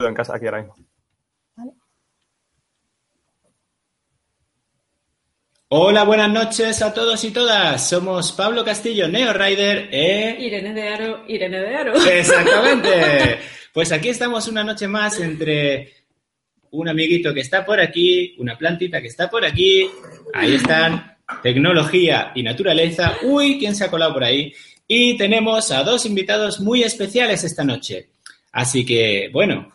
en casa aquí ahora mismo. Hola, buenas noches a todos y todas. Somos Pablo Castillo, Neo Rider e... Irene de Aro, Irene de Aro. Exactamente. Pues aquí estamos una noche más entre un amiguito que está por aquí, una plantita que está por aquí. Ahí están. Tecnología y naturaleza. Uy, ¿quién se ha colado por ahí? Y tenemos a dos invitados muy especiales esta noche. Así que, bueno,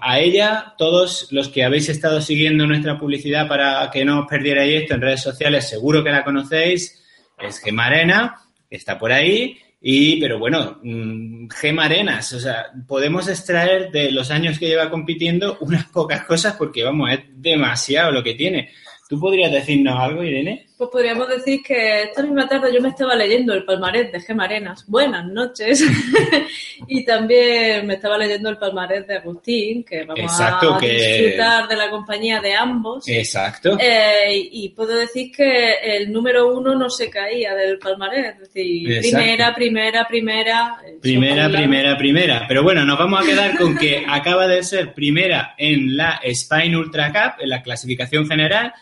a ella, todos los que habéis estado siguiendo nuestra publicidad para que no os perdierais esto en redes sociales, seguro que la conocéis, es Gema Arena, está por ahí, y, pero bueno, mm, Gema Arenas, o sea, podemos extraer de los años que lleva compitiendo unas pocas cosas porque, vamos, es demasiado lo que tiene. ¿Tú podrías decirnos algo, Irene? Pues podríamos decir que esta misma tarde yo me estaba leyendo el palmarés de Gema Arenas. Buenas noches. y también me estaba leyendo el palmarés de Agustín, que vamos a disfrutar de la compañía de ambos. Exacto. Eh, y puedo decir que el número uno no se caía del palmarés. Es decir, primera, primera, primera. Primera, primera, primera. Pero bueno, nos vamos a quedar con que acaba de ser primera en la Spine Ultra Cup, en la clasificación general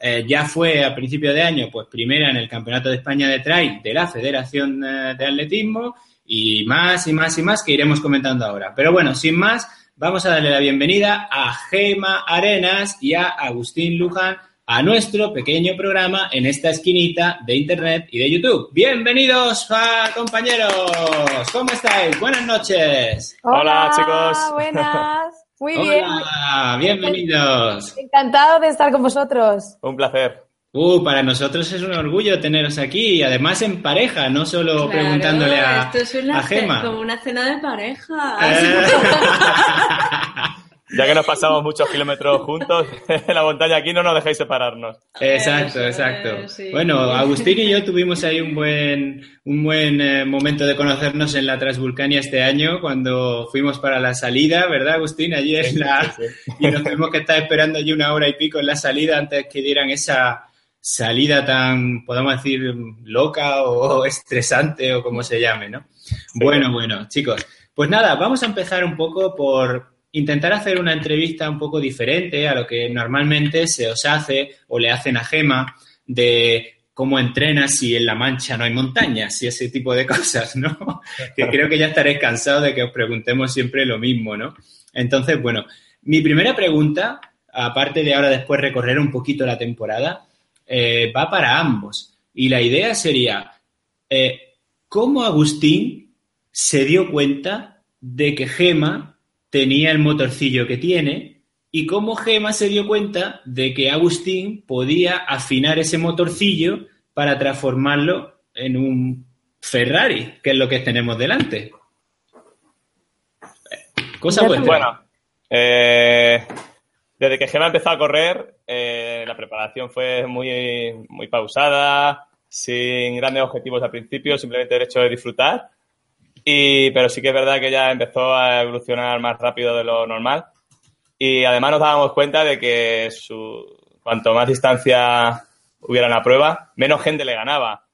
eh, ya fue a principio de año, pues primera en el Campeonato de España de Trail de la Federación eh, de Atletismo y más y más y más que iremos comentando ahora. Pero bueno, sin más, vamos a darle la bienvenida a Gema Arenas y a Agustín Luján a nuestro pequeño programa en esta esquinita de Internet y de YouTube. Bienvenidos, compañeros. ¿Cómo estáis? Buenas noches. Hola chicos. Buenas. Muy bien. Hola, bienvenidos. Encantado de estar con vosotros. Un placer. Uh, para nosotros es un orgullo teneros aquí y además en pareja, no solo preguntándole a, esto es una Gema. Como una cena de pareja. Eh. Ya que nos pasamos muchos kilómetros juntos en la montaña, aquí no nos dejéis separarnos. Exacto, exacto. Bueno, Agustín y yo tuvimos ahí un buen, un buen eh, momento de conocernos en la Transvulcania este año, cuando fuimos para la salida, ¿verdad, Agustín? Allí en la... Y nos tuvimos que estar esperando allí una hora y pico en la salida antes que dieran esa salida tan, podemos decir, loca o estresante o como se llame, ¿no? Bueno, bueno, chicos. Pues nada, vamos a empezar un poco por intentar hacer una entrevista un poco diferente a lo que normalmente se os hace o le hacen a Gema de cómo entrenas si en La Mancha no hay montañas y ese tipo de cosas, ¿no? que creo que ya estaréis cansados de que os preguntemos siempre lo mismo, ¿no? Entonces, bueno, mi primera pregunta, aparte de ahora después recorrer un poquito la temporada, eh, va para ambos. Y la idea sería, eh, ¿cómo Agustín se dio cuenta de que Gema tenía el motorcillo que tiene y cómo Gema se dio cuenta de que Agustín podía afinar ese motorcillo para transformarlo en un Ferrari, que es lo que tenemos delante. Cosa buena. Bueno, eh, desde que Gema empezó a correr, eh, la preparación fue muy, muy pausada, sin grandes objetivos al principio, simplemente el hecho de disfrutar. Y, pero sí que es verdad que ya empezó a evolucionar más rápido de lo normal. Y además nos dábamos cuenta de que su, cuanto más distancia hubiera en la prueba, menos gente le ganaba.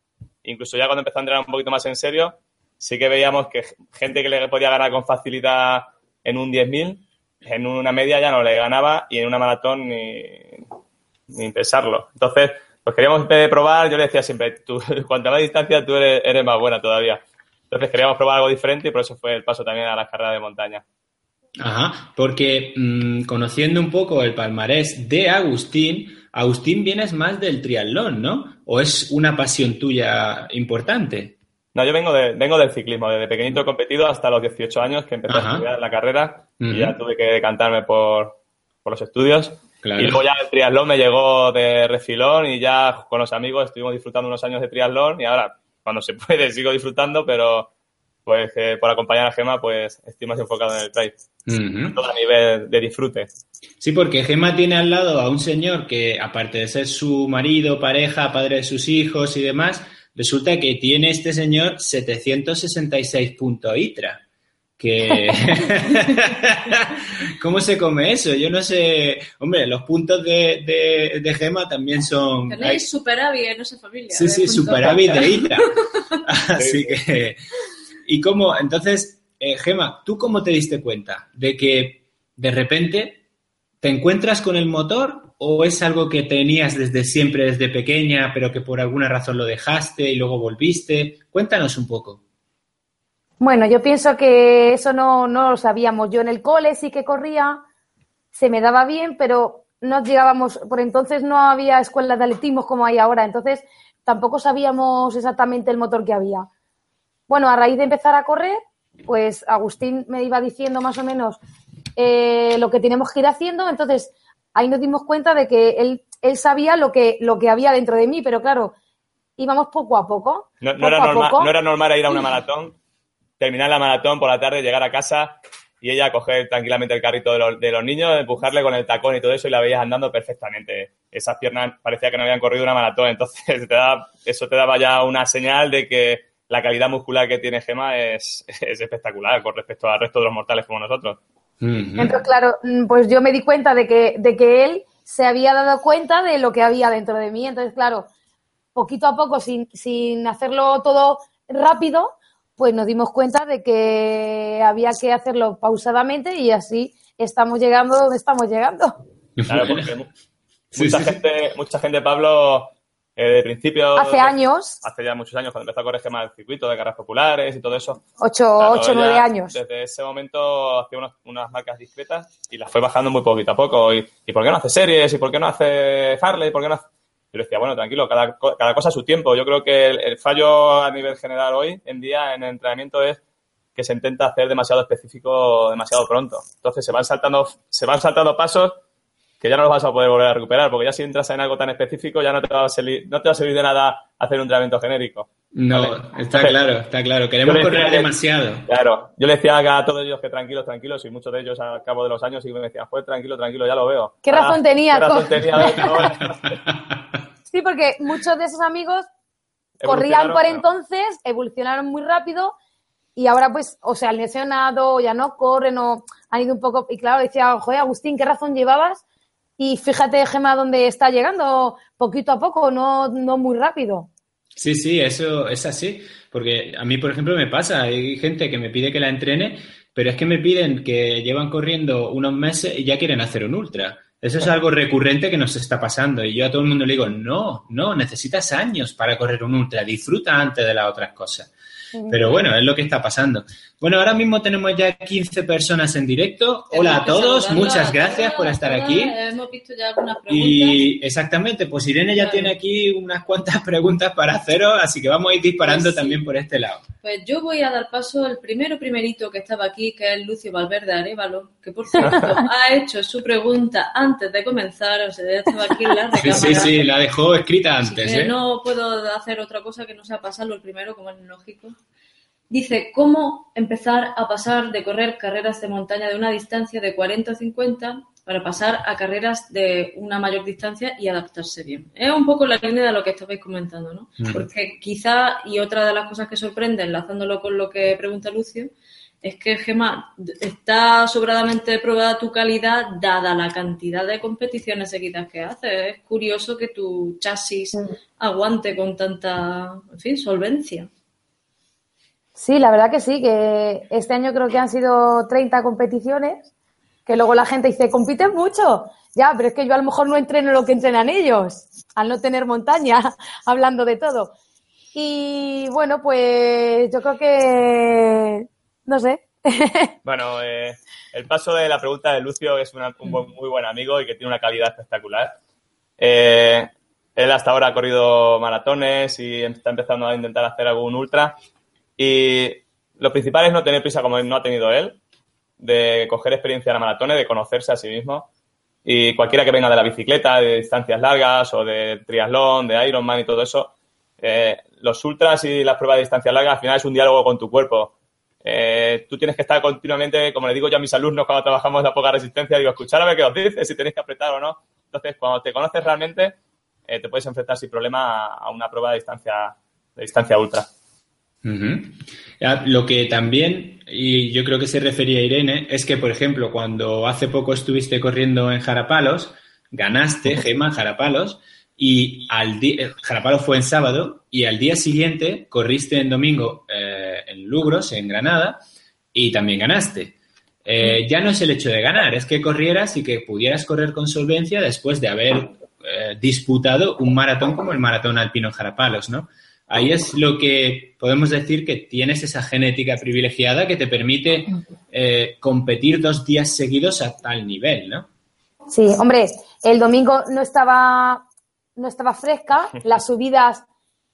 Incluso ya cuando empezó a entrenar un poquito más en serio, sí que veíamos que gente que le podía ganar con facilidad en un 10.000, en una media ya no le ganaba y en una maratón ni, ni pensarlo. Entonces, pues queríamos probar, yo le decía siempre, tú, cuanto más distancia tú eres, eres más buena todavía. Entonces queríamos probar algo diferente y por eso fue el paso también a las carreras de montaña. Ajá, porque mm, conociendo un poco el palmarés de Agustín, Agustín vienes más del triatlón, ¿no? ¿O es una pasión tuya importante? No, yo vengo, de, vengo del ciclismo. Desde pequeñito he competido hasta los 18 años que empecé a estudiar la carrera y ya tuve que decantarme por, por los estudios. Y luego ya el triatlón me llegó de refilón y ya con los amigos estuvimos disfrutando unos años de triatlón y ahora cuando se puede sigo disfrutando, pero pues por acompañar a Gema, pues estoy más enfocado en el trail. Todo a nivel de disfrute. Sí, porque Gema tiene al lado a un señor que, aparte de ser su marido, pareja, padre de sus hijos y demás, resulta que tiene este señor 766 puntos ITRA. Que... ¿Cómo se come eso? Yo no sé. Hombre, los puntos de, de, Gema también son. Tenéis superávit en esa familia. Sí, sí, superávit de ITRA. Así que. ¿Y cómo? Entonces, eh, Gema, ¿tú cómo te diste cuenta de que de repente te encuentras con el motor o es algo que tenías desde siempre, desde pequeña, pero que por alguna razón lo dejaste y luego volviste? Cuéntanos un poco. Bueno, yo pienso que eso no, no lo sabíamos. Yo en el cole sí que corría, se me daba bien, pero no llegábamos, por entonces no había escuelas de atletismo como hay ahora, entonces tampoco sabíamos exactamente el motor que había. Bueno, a raíz de empezar a correr, pues Agustín me iba diciendo más o menos eh, lo que tenemos que ir haciendo, entonces ahí nos dimos cuenta de que él, él sabía lo que, lo que había dentro de mí, pero claro, íbamos poco a poco. No, era, normal, no era normal ir a una maratón, terminar la maratón por la tarde, llegar a casa y ella coger tranquilamente el carrito de los, de los, niños, empujarle con el tacón y todo eso y la veías andando perfectamente. Esas piernas parecía que no habían corrido una maratón, entonces te da, eso te daba ya una señal de que la calidad muscular que tiene Gema es, espectacular con respecto al resto de los mortales como nosotros. Entonces, claro, mm, pues yo me di cuenta de que, de que él se había dado cuenta de lo que había dentro de mí. Entonces, claro, poquito a poco, sin, sin hacerlo todo rápido, pues nos dimos cuenta de que había que hacerlo pausadamente y así estamos llegando donde estamos llegando. Claro, porque mucha, gente, mucha gente, Pablo, eh, de principio. Hace años. Hace ya muchos años, cuando empezó a correr más el circuito de carreras populares y todo eso. Ocho, ocho nueve años. Desde ese momento hacía unas marcas discretas y las fue bajando muy poquito a poco. Y, ¿Y por qué no hace series? ¿Y por qué no hace Harley? ¿Por qué no hace... Yo decía, bueno, tranquilo, cada, cada cosa a su tiempo. Yo creo que el, fallo a nivel general hoy en día en el entrenamiento es que se intenta hacer demasiado específico demasiado pronto. Entonces se van saltando, se van saltando pasos que ya no los vas a poder volver a recuperar, porque ya si entras en algo tan específico ya no te va a servir, no te va a servir de nada hacer un entrenamiento genérico. No, está claro, está claro. Queremos correr demasiado. Claro, yo le decía a todos ellos que tranquilos, tranquilos, y muchos de ellos al cabo de los años y me decían, pues tranquilo, tranquilo, ya lo veo. ¿Qué razón tenía? ¿Qué razón tenía? sí, porque muchos de esos amigos corrían por entonces, evolucionaron muy rápido y ahora pues, o sea, han lesionado, ya no corren o han ido un poco, y claro, decía, joder, Agustín, ¿qué razón llevabas y fíjate, Gema, dónde está llegando, poquito a poco, no, no muy rápido. Sí, sí, eso es así. Porque a mí, por ejemplo, me pasa, hay gente que me pide que la entrene, pero es que me piden que llevan corriendo unos meses y ya quieren hacer un ultra. Eso es algo recurrente que nos está pasando. Y yo a todo el mundo le digo, no, no, necesitas años para correr un ultra, disfruta antes de las otras cosas. Pero bueno, es lo que está pasando. Bueno, ahora mismo tenemos ya 15 personas en directo. Hola a todos, muchas gracias por estar aquí. Hemos visto ya algunas preguntas. Y exactamente, pues Irene ya tiene aquí unas cuantas preguntas para haceros, así que vamos a ir disparando pues también por este lado. Pues yo voy a dar paso al primero primerito que estaba aquí, que es Lucio Valverde Arevalo, que por cierto ha hecho su pregunta antes de comenzar, o sea, ya estaba aquí en la Sí, sí, sí, la dejó escrita antes. ¿eh? No puedo hacer otra cosa que no sea pasarlo el primero, como es lógico. Dice, ¿cómo empezar a pasar de correr carreras de montaña de una distancia de 40 o 50 para pasar a carreras de una mayor distancia y adaptarse bien? Es un poco la línea de lo que estabais comentando, ¿no? Porque quizá, y otra de las cosas que sorprende, enlazándolo con lo que pregunta Lucio, es que, Gemma, está sobradamente probada tu calidad dada la cantidad de competiciones seguidas que haces. Es curioso que tu chasis aguante con tanta, en fin, solvencia. Sí, la verdad que sí, que este año creo que han sido 30 competiciones, que luego la gente dice, compiten mucho. Ya, pero es que yo a lo mejor no entreno lo que entrenan ellos, al no tener montaña, hablando de todo. Y bueno, pues yo creo que, no sé. bueno, eh, el paso de la pregunta de Lucio es un muy buen amigo y que tiene una calidad espectacular. Eh, él hasta ahora ha corrido maratones y está empezando a intentar hacer algún ultra y lo principal es no tener prisa como no ha tenido él, de coger experiencia en la maratón, de conocerse a sí mismo. Y cualquiera que venga de la bicicleta, de distancias largas o de triatlón, de Ironman y todo eso, eh, los ultras y las pruebas de distancia larga al final es un diálogo con tu cuerpo. eh, tú tienes que estar continuamente, como le digo yo a mis alumnos cuando trabajamos la poca resistencia, digo, escuchar a ver qué os dice, si tenéis que apretar o no. Entonces, cuando te conoces realmente, eh, te puedes enfrentar sin problema a una prueba de distancia, de distancia ultra. Lo que también, y yo creo que se refería a Irene, es que, por ejemplo, cuando hace poco estuviste corriendo en Jarapalos, ganaste, Gema, Jarapalos, y al día, Jarapalos fue en sábado, y al día siguiente corriste en domingo eh, en Lugros, en Granada, y también ganaste. Eh, ya no es el hecho de ganar, es que corrieras y que pudieras correr con solvencia después de haber eh, disputado un maratón como el maratón alpino Jarapalos, ¿no? Ahí es lo que podemos decir que tienes esa genética privilegiada que te permite eh, competir dos días seguidos a tal nivel, ¿no? Sí, hombre, el domingo no estaba, no estaba fresca, las subidas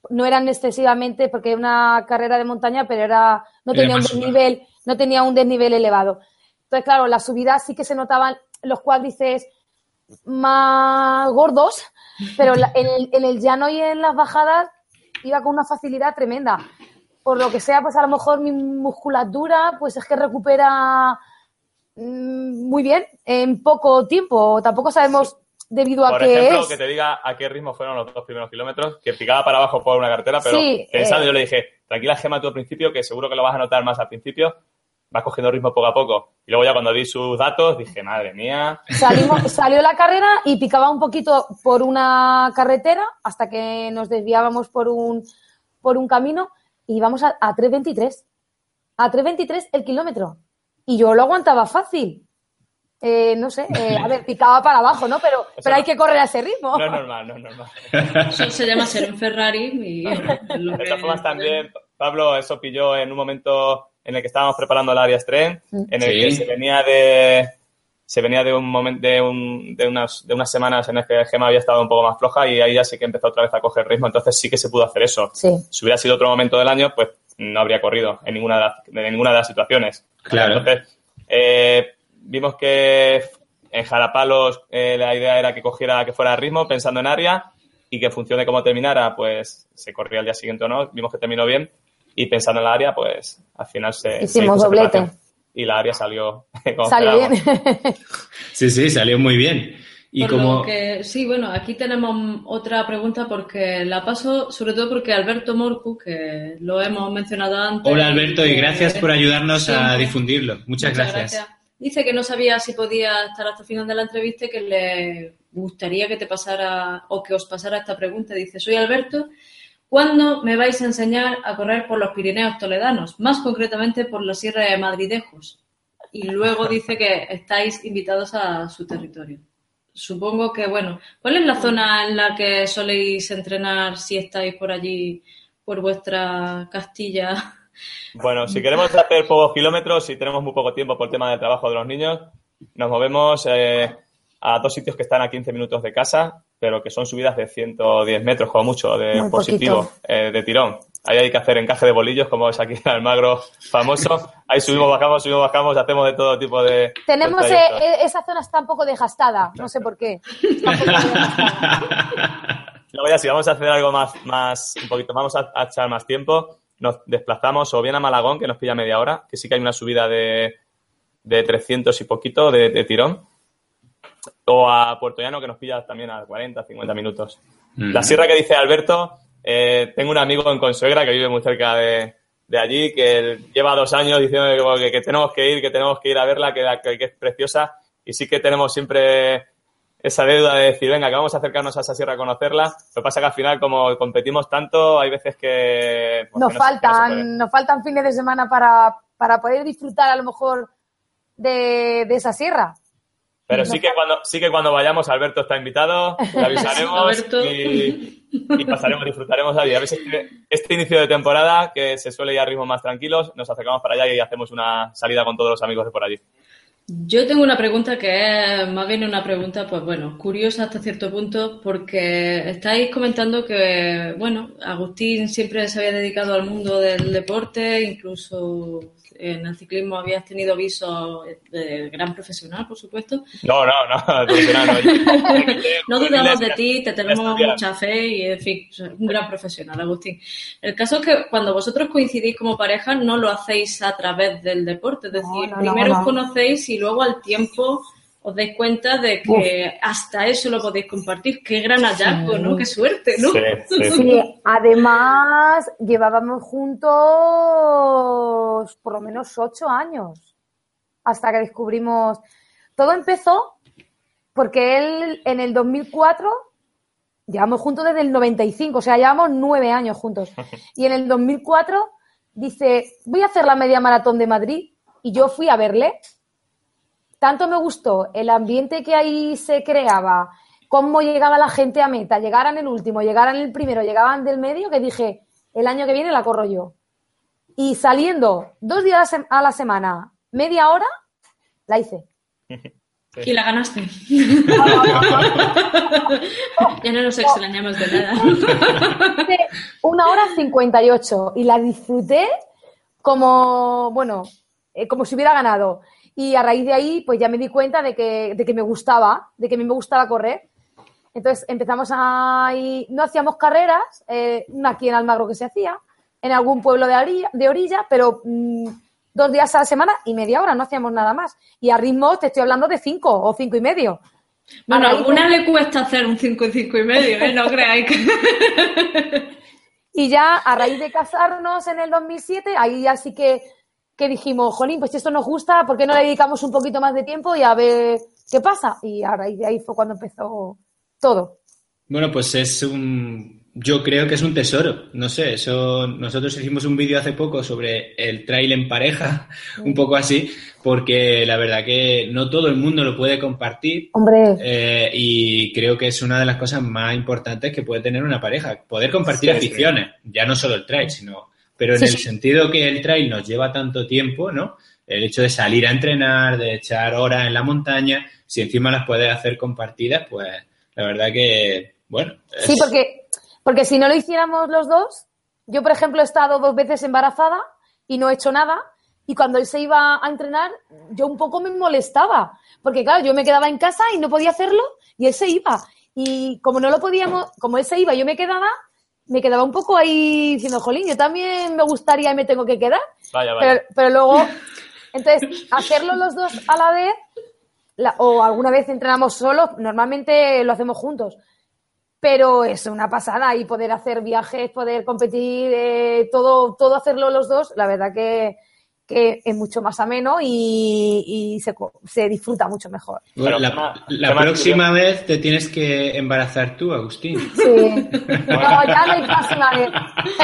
no eran excesivamente porque era una carrera de montaña, pero era no tenía un desnivel, no tenía un desnivel elevado. Entonces, claro, las subidas sí que se notaban los cuádriceps más gordos, pero en el llano y en las bajadas iba con una facilidad tremenda. Por lo que sea, pues a lo mejor mi musculatura, pues es que recupera mm, muy bien en poco tiempo. Tampoco sabemos debido a por qué ejemplo, que te diga a qué ritmo fueron los dos primeros kilómetros, que picaba para abajo por una cartera, pero pensando, eh, yo le dije, tranquila Gema tú al principio, que seguro que lo vas a notar más al principio, vas cogiendo ritmo poco a poco. Y luego ya cuando vi sus datos dije, madre mía. salió la carrera y picaba un poquito por una carretera hasta que nos desviábamos por un, por un camino y íbamos a, 3.23. A 3.23 el kilómetro. Y yo lo aguantaba fácil. Eh, no sé, eh, a ver, picaba para abajo, ¿no? Pero, pero hay que correr a ese ritmo. No es normal, no es normal. Eso se llama ser un Ferrari. Y de todas formas, también, Pablo, eso pilló en un momento en el que estábamos preparando el área Strength, mm. en el que se venía de se venía de un momento de, un, de, unas, de unas semanas en las que Gema había estado un poco más floja y ahí ya sí que empezó otra vez a coger ritmo, entonces sí que se pudo hacer eso. Si hubiera sido otro momento del año, pues no habría corrido en ninguna de las, ninguna de las situaciones. Claro. Entonces, eh, vimos que en Jarapalos eh, la idea era que cogiera, que fuera a ritmo pensando en área y que funcione como terminara, pues se corría al día siguiente o no, vimos que terminó bien y pensando en la área, pues al final se... Hicimos doblete. Y la área salió... salió bien. sí, sí, salió muy bien. Y como... que, sí, bueno, aquí tenemos otra pregunta porque la paso sobre todo porque Alberto Morcu, que lo hemos mencionado antes. Hola Alberto y gracias por ayudarnos a difundirlo. Muchas, gracias. Dice que no sabía si podía estar hasta el final de la entrevista y que le gustaría que te pasara o que os pasara esta pregunta. Dice, soy Alberto ¿Cuándo me vais a enseñar a correr por los Pirineos toledanos? Más concretamente por la Sierra de Madridejos. Y luego dice que estáis invitados a su territorio. Supongo que, bueno, ¿cuál es la zona en la que soléis entrenar si estáis por allí, por vuestra Castilla? Bueno, si queremos hacer pocos kilómetros y tenemos muy poco tiempo por el tema del trabajo de los niños, nos movemos eh, a dos sitios que están a 15 minutos de casa, pero que son subidas de 110 metros, como mucho, de positivo, eh, de tirón. Ahí hay que hacer encaje de bolillos, como es aquí en Almagro famoso. Ahí subimos, bajamos, subimos, bajamos, hacemos de todo tipo de. Tenemos eh, eh, esa zona está un poco desgastada, no sé por qué. Luego ya si vamos a hacer algo más, más un poquito, vamos a, echar más tiempo, nos desplazamos o bien a Malagón, que nos pilla media hora, que sí que hay una subida de, de 300 y poquito de tirón o a Puerto Llano, que nos pilla también a 40, 50 minutos. La sierra que dice Alberto, eh, tengo un amigo en Consuegra que vive muy cerca de, allí, que lleva dos años diciendo que, tenemos que ir, que tenemos que ir a verla, que, que, es preciosa, y sí que tenemos siempre esa deuda de decir, venga, que vamos a acercarnos a esa sierra a conocerla. Lo que pasa que al final, como competimos tanto, hay veces que... Pues, nos, faltan, nos faltan fines de semana para, para poder disfrutar a lo mejor de, de esa sierra. Pero sí que cuando sí que cuando vayamos, Alberto está invitado, le avisaremos y, pasaremos, disfrutaremos allí. A veces este inicio de temporada, que se suele ir a ritmos más tranquilos, nos acercamos para allá y hacemos una salida con todos los amigos de por allí. Yo tengo una pregunta que es más bien una pregunta, pues bueno, curiosa hasta cierto punto, porque estáis comentando que, bueno, Agustín siempre se había dedicado al mundo del deporte, incluso en el ciclismo habías tenido viso de gran profesional, por supuesto. No, no, no, profesional no. no dudamos de ti, te tenemos mucha fe y, en fin, un gran profesional, Agustín. El caso es que cuando vosotros coincidís como pareja, no lo hacéis a través del deporte, es decir, primero os conocéis y luego al tiempo os dais cuenta de que hasta eso lo podéis compartir. Qué gran hallazgo, ¿no? Qué suerte, ¿no? Sí, además llevábamos juntos por lo menos ocho años hasta que descubrimos. Todo empezó porque él en el 2004 llevamos juntos desde el 95, o sea, llevamos nueve años juntos. Y en el 2004 dice, voy a hacer la media maratón de Madrid y yo fui a verle tanto me gustó el ambiente que ahí se creaba, cómo llegaba la gente a meta, llegaran el último, llegaran el primero, llegaban del medio, que dije, el año que viene la corro yo. Y saliendo dos días a la semana, media hora, la hice. Y la ganaste. ya no nos extrañamos de nada. Una hora cincuenta y ocho y la disfruté como, bueno, eh, como si hubiera ganado. Y a raíz de ahí, pues ya me di cuenta de que, de que me gustaba, de que a mí me gustaba correr. Entonces empezamos a... No hacíamos carreras, eh, aquí en Almagro que se hacía, en algún pueblo de orilla, de orilla pero mm, dos días a la semana y media hora, no hacíamos nada más. Y a ritmo te estoy hablando de cinco o cinco y medio. Bueno, a alguna le cuesta hacer un cinco y cinco y medio, ¿eh? No creáis que... y ya a raíz de casarnos en el 2007, ahí ya sí que que dijimos, jolín, pues esto nos gusta, ¿por qué no le dedicamos un poquito más de tiempo y a ver qué pasa? Y a raíz de ahí fue cuando empezó todo. Bueno, pues es un, yo creo que es un tesoro, no sé, eso, nosotros hicimos un vídeo hace poco sobre el trail en pareja, un poco así, porque la verdad que no todo el mundo lo puede compartir. Hombre. Eh, y creo que es una de las cosas más importantes que puede tener una pareja, poder compartir aficiones, ya no solo el trail, sino pero en el sentido que el trail nos lleva tanto tiempo, ¿no? El hecho de salir a entrenar, de echar horas en la montaña, si encima las puedes hacer compartidas, pues la verdad que, bueno. Sí, porque, porque si no lo hiciéramos los dos, yo por ejemplo he estado dos veces embarazada y no he hecho nada, y cuando él se iba a entrenar, yo un poco me molestaba, porque claro, yo me quedaba en casa y no podía hacerlo, y él se iba. Y como no lo podíamos, como él se iba, yo me quedaba, me quedaba un poco ahí diciendo, jolín, yo también me gustaría y me tengo que quedar. Vaya, vaya. Pero, luego, entonces, hacerlo los dos a la vez, o alguna vez entrenamos solos, normalmente lo hacemos juntos. Pero es una pasada y poder hacer viajes, poder competir, eh, todo, todo hacerlo los dos, la verdad que, que es mucho más ameno y, se, se, disfruta mucho mejor. la, próxima vez te tienes que embarazar tú, Agustín. Sí. No, ya la próxima vez.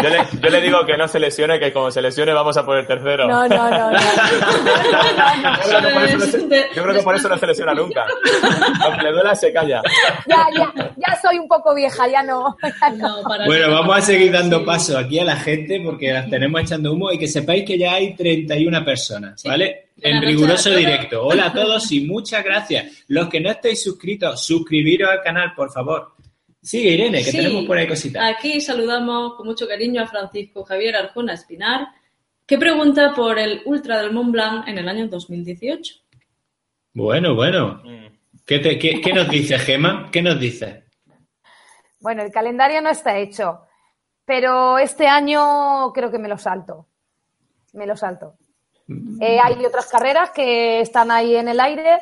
Yo le, yo le, digo que no se lesione, que como se lesione vamos a poner tercero. No, no, no. no. Yo creo que por eso no se lesiona nunca. Aunque le duela, se calla. Ya, ya, ya soy un poco vieja, ya no. bueno, vamos a seguir dando paso aquí a la gente porque las tenemos echando humo y que sepáis que ya hay 30 una personas, ¿vale? En riguroso directo. Hola a todos y muchas gracias. Los que no estéis suscritos, suscribiros al canal, por favor. Sigue Irene, que tenemos por ahí cositas. Aquí saludamos con mucho cariño a Francisco Javier Arjona Espinar, que pregunta por el Ultra del Mont Blanc en el año 2018. Bueno, bueno. Mm. ¿Qué, qué nos dice Gema? ¿Qué nos dice? Bueno, el calendario no está hecho, pero este año creo que me lo salto. Me lo salto. Eh, hay otras carreras que están ahí en el aire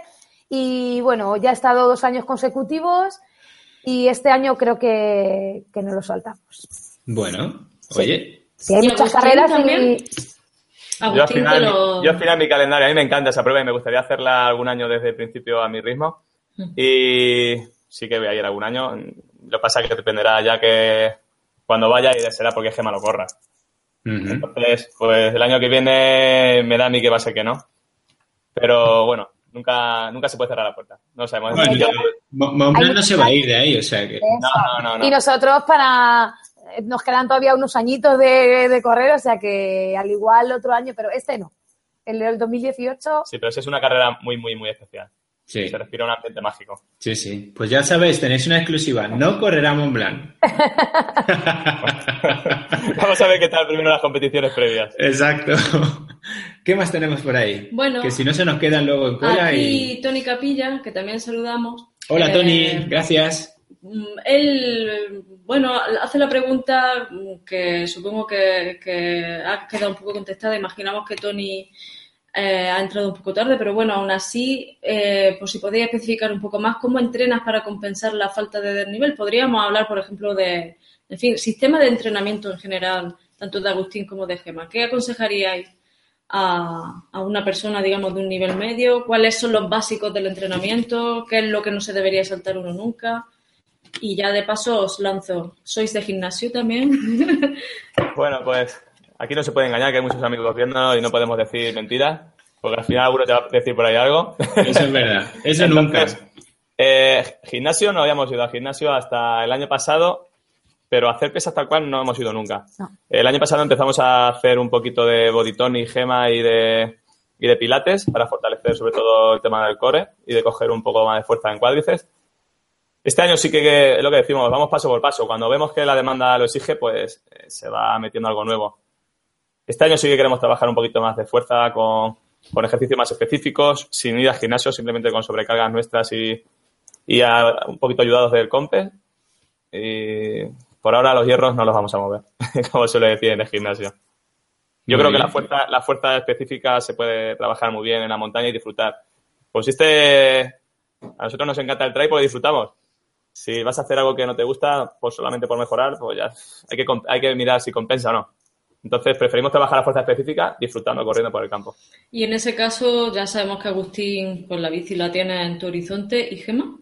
y bueno, ya he estado dos años consecutivos y este año creo que, que no lo saltamos. Bueno, oye. Sí, hay muchas carreras y... Yo al, final, mi calendario, a mí me encanta esa prueba y me gustaría hacerla algún año desde el principio a mi ritmo. Mm. Y sí que voy a ir algún año. Lo que pasa es que dependerá ya que cuando vaya y será porque Gema lo corra. Entonces, pues el año que viene me da a mí que va a ser que no. Pero bueno, nunca, nunca se puede cerrar la puerta. No sabemos. Bueno, no se va a ir de ahí, o sea que. No, no, no, y nosotros para. Nos quedan todavía unos añitos de, correr, o sea que al igual otro año, pero este no. el del 2018. Sí, pero esa es una carrera muy, muy, muy especial. Sí. Se respira un ambiente mágico. Sí, sí. Pues ya sabéis, tenéis una exclusiva. No correrá Mont Blanc. Vamos a ver qué tal primero las competiciones previas. Exacto. ¿Qué más tenemos por ahí? Bueno. Que si no se nos quedan luego en cola y... Tony Capilla, que también saludamos. Hola, Tony. Eh, Gracias. Mm, él, bueno, hace la pregunta que supongo que, que ha quedado un poco contestada. Imaginamos que Tony eh, ha entrado un poco tarde, pero bueno, aún así, eh, si podéis especificar un poco más cómo entrenas para compensar la falta de desnivel. Podríamos hablar, por ejemplo, de, en fin, sistema de entrenamiento en general, tanto de Agustín como de Gema. ¿Qué aconsejaríais a, a una persona, digamos, de un nivel medio? ¿Cuáles son los básicos del entrenamiento? ¿Qué es lo que no se debería saltar uno nunca? Y ya de paso os lanzo, ¿sois de gimnasio también? bueno, pues Aquí no se puede engañar, que hay muchos amigos viendo y no podemos decir mentiras, porque al final alguno te va a decir por ahí algo. Eso es verdad, eso nunca. Eh, gimnasio no habíamos ido al gimnasio hasta el año pasado, pero hacer pesas tal cual no hemos ido nunca. El año pasado empezamos a hacer un poquito de y gema y de, y de pilates para fortalecer sobre todo el tema del core y de coger un poco más de fuerza en cuádriceps. Este año sí que es lo que decimos, vamos paso por paso. Cuando vemos que la demanda lo exige, pues eh, se va metiendo algo nuevo. Este año sí que queremos trabajar un poquito más de fuerza con, ejercicios más específicos, sin ir al gimnasio, simplemente con sobrecargas nuestras y, un poquito ayudados del compe. Y por ahora los hierros no los vamos a mover, como suele decir en el gimnasio. Yo creo que la fuerza, la fuerza específica se puede trabajar muy bien en la montaña y disfrutar. Consiste, a nosotros nos encanta el trail porque disfrutamos. Si vas a hacer algo que no te gusta, pues solamente por mejorar, pues ya hay que, hay que mirar si compensa o no. Entonces preferimos trabajar la fuerza específica disfrutando corriendo por el campo. Y en ese caso ya sabemos que Agustín pues la bici la tiene en tu horizonte y Gema.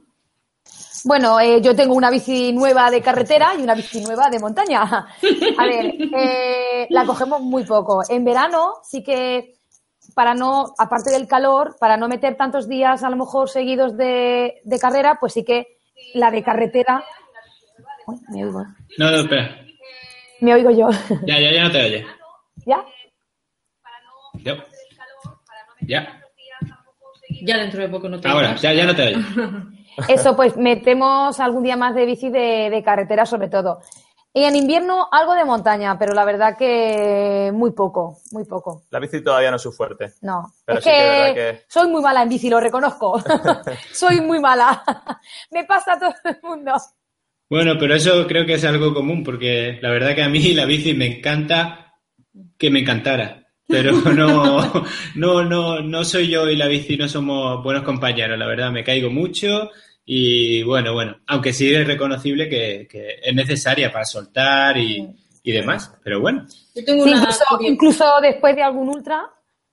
Bueno, eh, yo tengo una bici nueva de carretera y una bici nueva de montaña. A ver, eh, la cogemos muy poco. En verano sí que para no, aparte del calor, para no meter tantos días a lo mejor seguidos de, carrera, pues sí que la de carretera. me oigo. No, no, espera. Me oigo yo. Ya, ya, ya no te oye. ¿Ya? Ya. Ya. Ya dentro de poco no te Ahora, ya, ya no te oye. Eso, pues metemos algún día más de bici de, carretera sobre todo. Y en invierno algo de montaña, pero la verdad que muy poco, muy poco. La bici todavía no es su fuerte. No, es que, soy muy mala en bici, lo reconozco. soy muy mala. Me pasa a todo el mundo. Bueno, pero eso creo que es algo común, porque la verdad que a mí la bici me encanta que me encantara. Pero no, no, no, no soy yo y la bici no somos buenos compañeros, la verdad, me caigo mucho y bueno, bueno, aunque sí es reconocible que, es necesaria para soltar y, demás, pero bueno. incluso, después de algún ultra,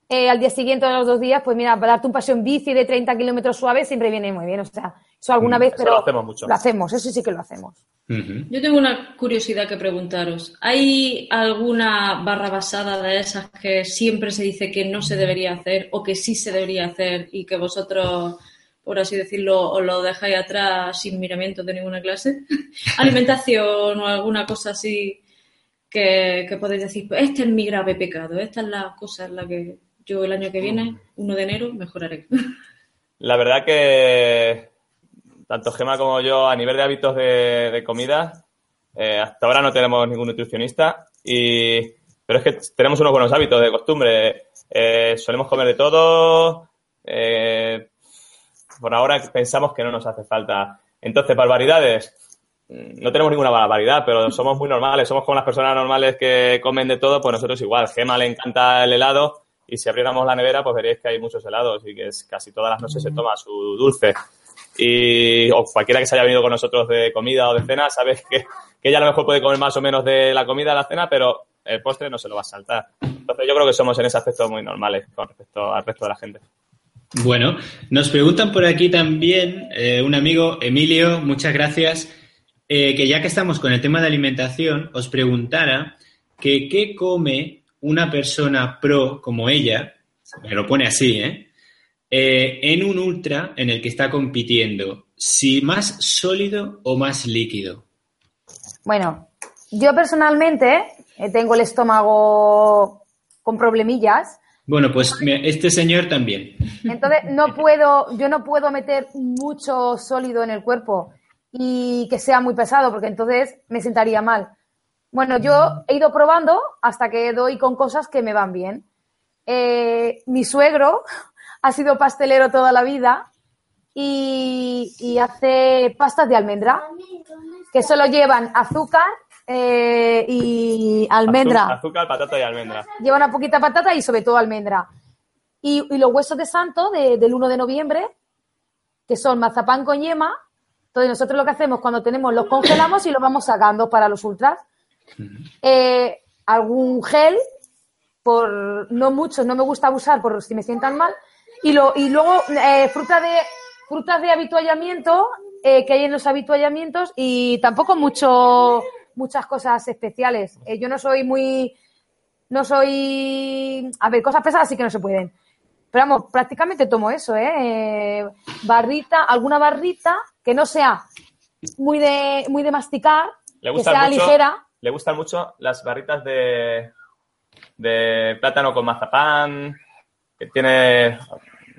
eh, al día siguiente o los dos días, pues mira, para darte un paseo en bici de 30 kilómetros suave siempre viene muy bien, o sea, eso alguna mm, vez, pero lo hacemos mucho. Lo hacemos, eso sí que lo hacemos. Yo tengo una curiosidad que preguntaros. ¿Hay alguna barra basada de esas que siempre se dice que no se debería hacer o que sí se debería hacer y que vosotros, por así decirlo, os lo dejáis atrás sin miramiento de ninguna clase? ¿Alimentación o alguna cosa así que, que podéis decir, pues este es mi grave pecado, esta es la cosa en la que yo el año que viene, 1 de enero, mejoraré? La verdad que tanto Gema como yo, a nivel de hábitos de, comida, eh, hasta ahora no tenemos ningún nutricionista, y, pero es que tenemos unos buenos hábitos de costumbre. Eh, solemos comer de todo. Eh, por ahora pensamos que no nos hace falta. Entonces, barbaridades. Mm, no tenemos ninguna barbaridad, pero somos muy normales. Somos como las personas normales que comen de todo, pues nosotros igual. Gema le encanta el helado y si abriéramos la nevera, pues veréis que hay muchos helados y que es, casi todas las noches se toma su dulce y o cualquiera que se haya venido con nosotros de comida o de cena, sabes que, que ella a lo mejor puede comer más o menos de la comida la cena, pero el postre no se lo va a saltar. Entonces yo creo que somos en ese aspecto muy normales con respecto al resto de la gente. Bueno, nos preguntan por aquí también eh, un amigo, Emilio, muchas gracias, eh, que ya que estamos con el tema de alimentación, os preguntara que qué come una persona pro como ella, me lo pone así, ¿eh? Eh, en un ultra en el que está compitiendo, si más sólido o más líquido. Bueno, yo personalmente eh, tengo el estómago con problemillas, Bueno, pues este señor también. Entonces, no puedo, yo no puedo meter mucho sólido en el cuerpo y que sea muy pesado, porque entonces me sentaría mal. Bueno, yo he ido probando hasta que doy con cosas que me van bien. Eh, mi suegro ha sido pastelero toda la vida y, hace pastas de almendra, que solo llevan azúcar eh, y almendra. Azúcar, patata y almendra. Lleva una poquita patata y sobre todo almendra. Y, los huesos de santo del 1 de noviembre, que son mazapán con yema. Entonces nosotros lo que hacemos cuando tenemos los congelamos y los vamos sacando para los ultras. Eh, algún gel, por no mucho, no me gusta abusar por si me sientan mal. Y, lo, y luego eh, fruta de, frutas de habituallamiento eh, que hay en los habituallamientos y tampoco mucho muchas cosas especiales. Eh, yo no soy muy, no soy, a ver, cosas pesadas sí que no se pueden. Pero vamos, prácticamente tomo eso, ¿eh? barrita, alguna barrita que no sea muy de, muy de masticar, que sea ligera le gustan mucho las barritas de, de plátano con mazapán, que tiene,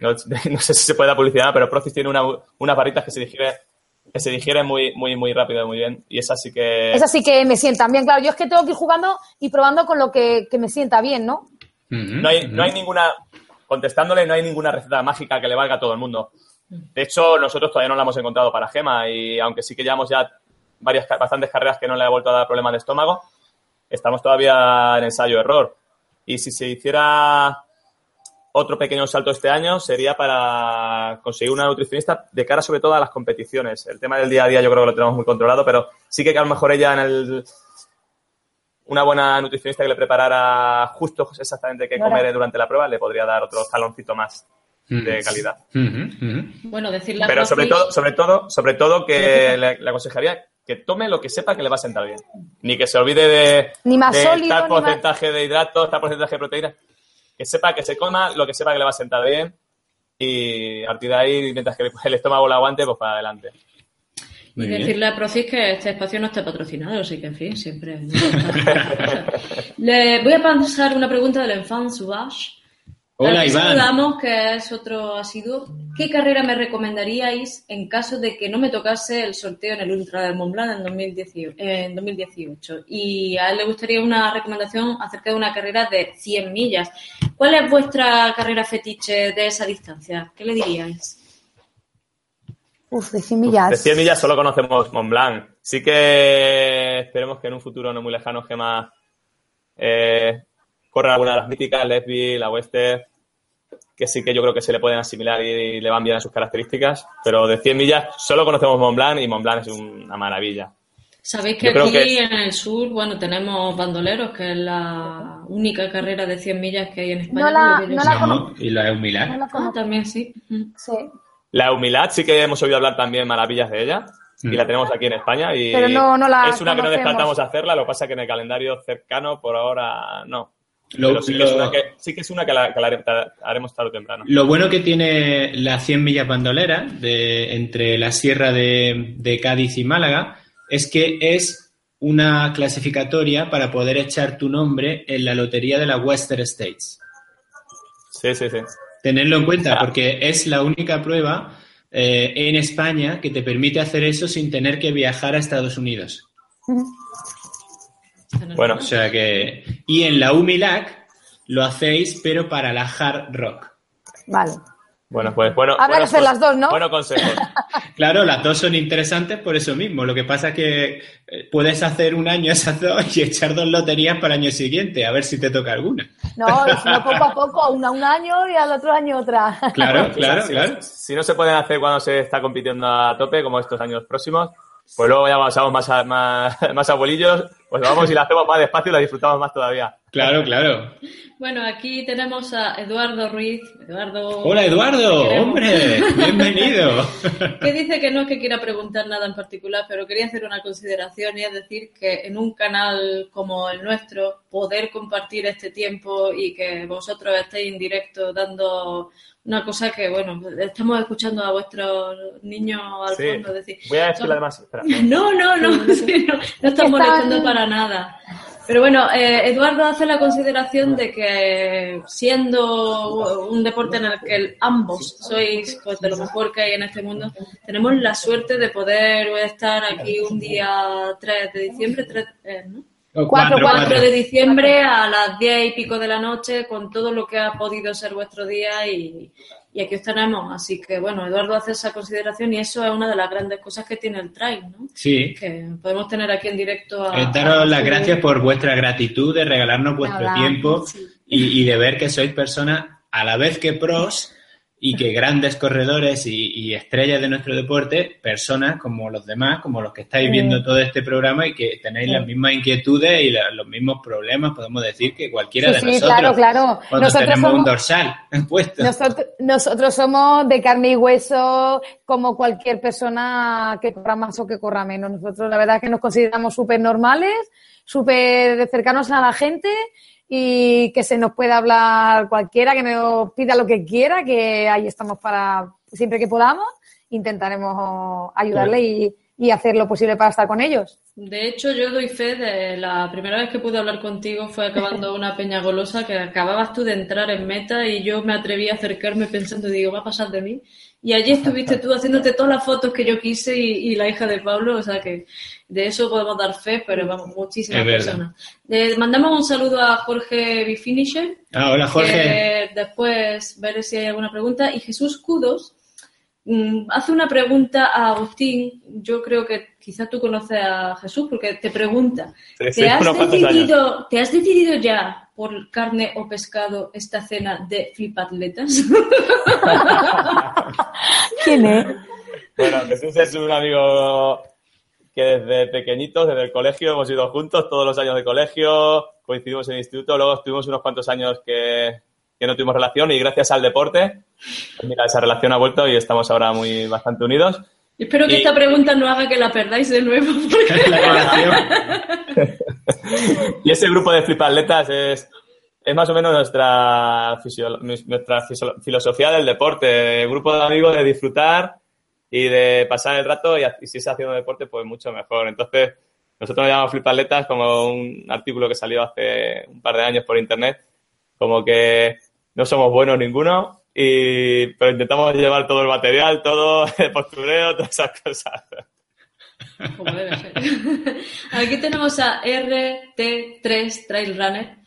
no, sé si se puede dar publicidad, pero Procis tiene una, unas barritas que se digieren que se digiere muy, muy, muy rápido, muy bien. Y esas sí que... Esas sí que me sientan bien, claro. Yo es que tengo que ir jugando y probando con lo que, me sienta bien, ¿no? No hay, no hay ninguna, contestándole, no hay ninguna receta mágica que le valga a todo el mundo. De hecho, nosotros todavía no la hemos encontrado para Gema y aunque sí que llevamos ya varias, bastantes carreras que no le ha vuelto a dar problemas de estómago. Estamos todavía en ensayo-error. Y si se hiciera otro pequeño salto este año sería para conseguir una nutricionista de cara sobre todo a las competiciones. El tema del día a día yo creo que lo tenemos muy controlado, pero sí que a lo mejor ella en el una buena nutricionista que le preparara justo exactamente qué comer durante la prueba le podría dar otro jaloncito más de calidad. Bueno, decirle Pero sobre todo, sobre todo, sobre todo que le aconsejaría que tome lo que sepa que le va a sentar bien. Ni que se olvide de, ni más tal porcentaje de hidratos, tal porcentaje de proteínas. Que sepa que se coma lo que sepa que le va a sentar bien y a partir de ahí, mientras que el estómago lo aguante, pues para adelante. y decirle a Procis que este espacio no está patrocinado, así que en fin, siempre. Le voy a pasar una pregunta del Enfant Sauvage Hola, Iván. Saludamos, que es otro asiduo. ¿Qué carrera me recomendaríais en caso de que no me tocase el sorteo en el Ultra del Mont Blanc en 2018, en 2018? Y a él le gustaría una recomendación acerca de una carrera de 100 millas. ¿Cuál es vuestra carrera fetiche de esa distancia? ¿Qué le diríais? Uf, de 100 millas. de 100 millas solo conocemos Mont Blanc. Sí que esperemos que en un futuro no muy lejano Gema eh, corra alguna de las míticas, Lesbi, la Wester, que sí que yo creo que se le pueden asimilar y, le van bien a sus características, pero de 100 millas solo conocemos Mont Blanc y Mont Blanc es una maravilla. Sabéis que aquí en el sur, bueno, tenemos bandoleros, que es la única carrera de 100 millas que hay en España. No la, no la y la Eumilat. ah, también sí. Sí. La Eumilat sí que hemos oído hablar también maravillas de ella y la mm. tenemos aquí en España y Pero no, no la es una que no descartamos hacerla, lo que pasa que en el calendario cercano por ahora no sí, que es una que, la, haremos tarde o temprano. Lo bueno que tiene la 100 millas bandolera de, entre la sierra de, Cádiz y Málaga es que es una clasificatoria para poder echar tu nombre en la lotería de la Western States. Sí, sí, sí. Tenerlo en cuenta porque es la única prueba eh, en España que te permite hacer eso sin tener que viajar a Estados Unidos. Bueno, o sea que. Y en la Umilac lo hacéis, pero para la hard rock. Vale. Bueno, pues bueno. Habrá que hacer las dos, ¿no? Bueno consejo. claro, las dos son interesantes por eso mismo. Lo que pasa es que eh, puedes hacer un año esas dos y echar dos loterías para el año siguiente, a ver si te toca alguna. No, sino poco a poco, una un año y al otro año otra. Claro, claro, claro. Si no se pueden hacer cuando se está compitiendo a tope, como estos años próximos, pues luego ya pasamos más, más, más abuelillos, pues vamos y la hacemos más despacio la disfrutamos más todavía. Claro, claro. Bueno, aquí tenemos a Eduardo Ruiz. Eduardo. Hola, Eduardo, hombre, bienvenido. que dice que no es que quiera preguntar nada en particular, pero quería hacer una consideración y es decir que en un canal como el nuestro, poder compartir este tiempo y que vosotros estéis en directo dando una cosa que, bueno, estamos escuchando a vuestros niños al fondo decir. Voy a decirlo además. No, no, no, no, no estamos molestando para nada. Pero bueno, eh, Eduardo hace la consideración de que siendo un deporte en el que ambos sois pues, de lo mejor que hay en este mundo, tenemos la suerte de poder estar aquí un día 3 de diciembre, 3, eh, ¿no? 4, 4, de diciembre a las 10 y pico de la noche con todo lo que ha podido ser vuestro día y, y aquí os tenemos. Así que, bueno, Eduardo hace esa consideración y eso es una de las grandes cosas que tiene el trail, ¿no? Sí. Que podemos tener aquí en directo a... Eh, daros las gracias por vuestra gratitud de regalarnos vuestro tiempo y, y, de ver que sois personas a la vez que pros y que grandes corredores y, estrellas de nuestro deporte, personas como los demás, como los que estáis viendo todo este programa y que tenéis las mismas inquietudes y los mismos problemas, podemos decir, que cualquiera de nosotros. Claro, claro. Cuando tenemos un dorsal puesto. Nosotros, somos de carne y hueso como cualquier persona que corra más o que corra menos. Nosotros la verdad es que nos consideramos súper normales, súper cercanos a la gente y que se nos pueda hablar cualquiera, que nos pida lo que quiera, que ahí estamos para siempre que podamos, intentaremos ayudarle y, y hacer lo posible para estar con ellos. De hecho, yo doy fe de la primera vez que pude hablar contigo fue acabando una peña golosa que acababas tú de entrar en meta y yo me atreví a acercarme pensando, digo, va a pasar de mí. Y allí estuviste tú haciéndote todas las fotos que yo quise y, la hija de Pablo, o sea que de eso podemos dar fe, pero vamos, muchísimas personas. Le mandamos un saludo a Jorge Bifinisher. Ah, hola Jorge. después veré si hay alguna pregunta. Y Jesús Cudos mm, hace una pregunta a Agustín. Yo creo que quizá tú conoces a Jesús porque te pregunta, ¿te has, decidido, ¿te has decidido ya por carne o pescado esta cena de flipatletas? ¿Quién es? Bueno, Jesús es un amigo que desde pequeñitos, desde el colegio, hemos ido juntos todos los años de colegio, coincidimos en el instituto, luego estuvimos unos cuantos años que, que no tuvimos relación y gracias al deporte, pues mira, esa relación ha vuelto y estamos ahora muy bastante unidos. Espero que esta pregunta no haga que la perdáis de nuevo. y ese grupo de flipatletas es, es más o menos nuestra, nuestra filosofía del deporte. El grupo de amigos de disfrutar y de pasar el rato y, si se haciendo deporte, pues mucho mejor. Entonces, nosotros nos llamamos flipatletas como un artículo que salió hace un par de años por internet, como que no somos buenos ninguno, y, pero intentamos llevar todo el material, todo el postureo, todas esas cosas. Aquí tenemos a RT3 Trail Runner.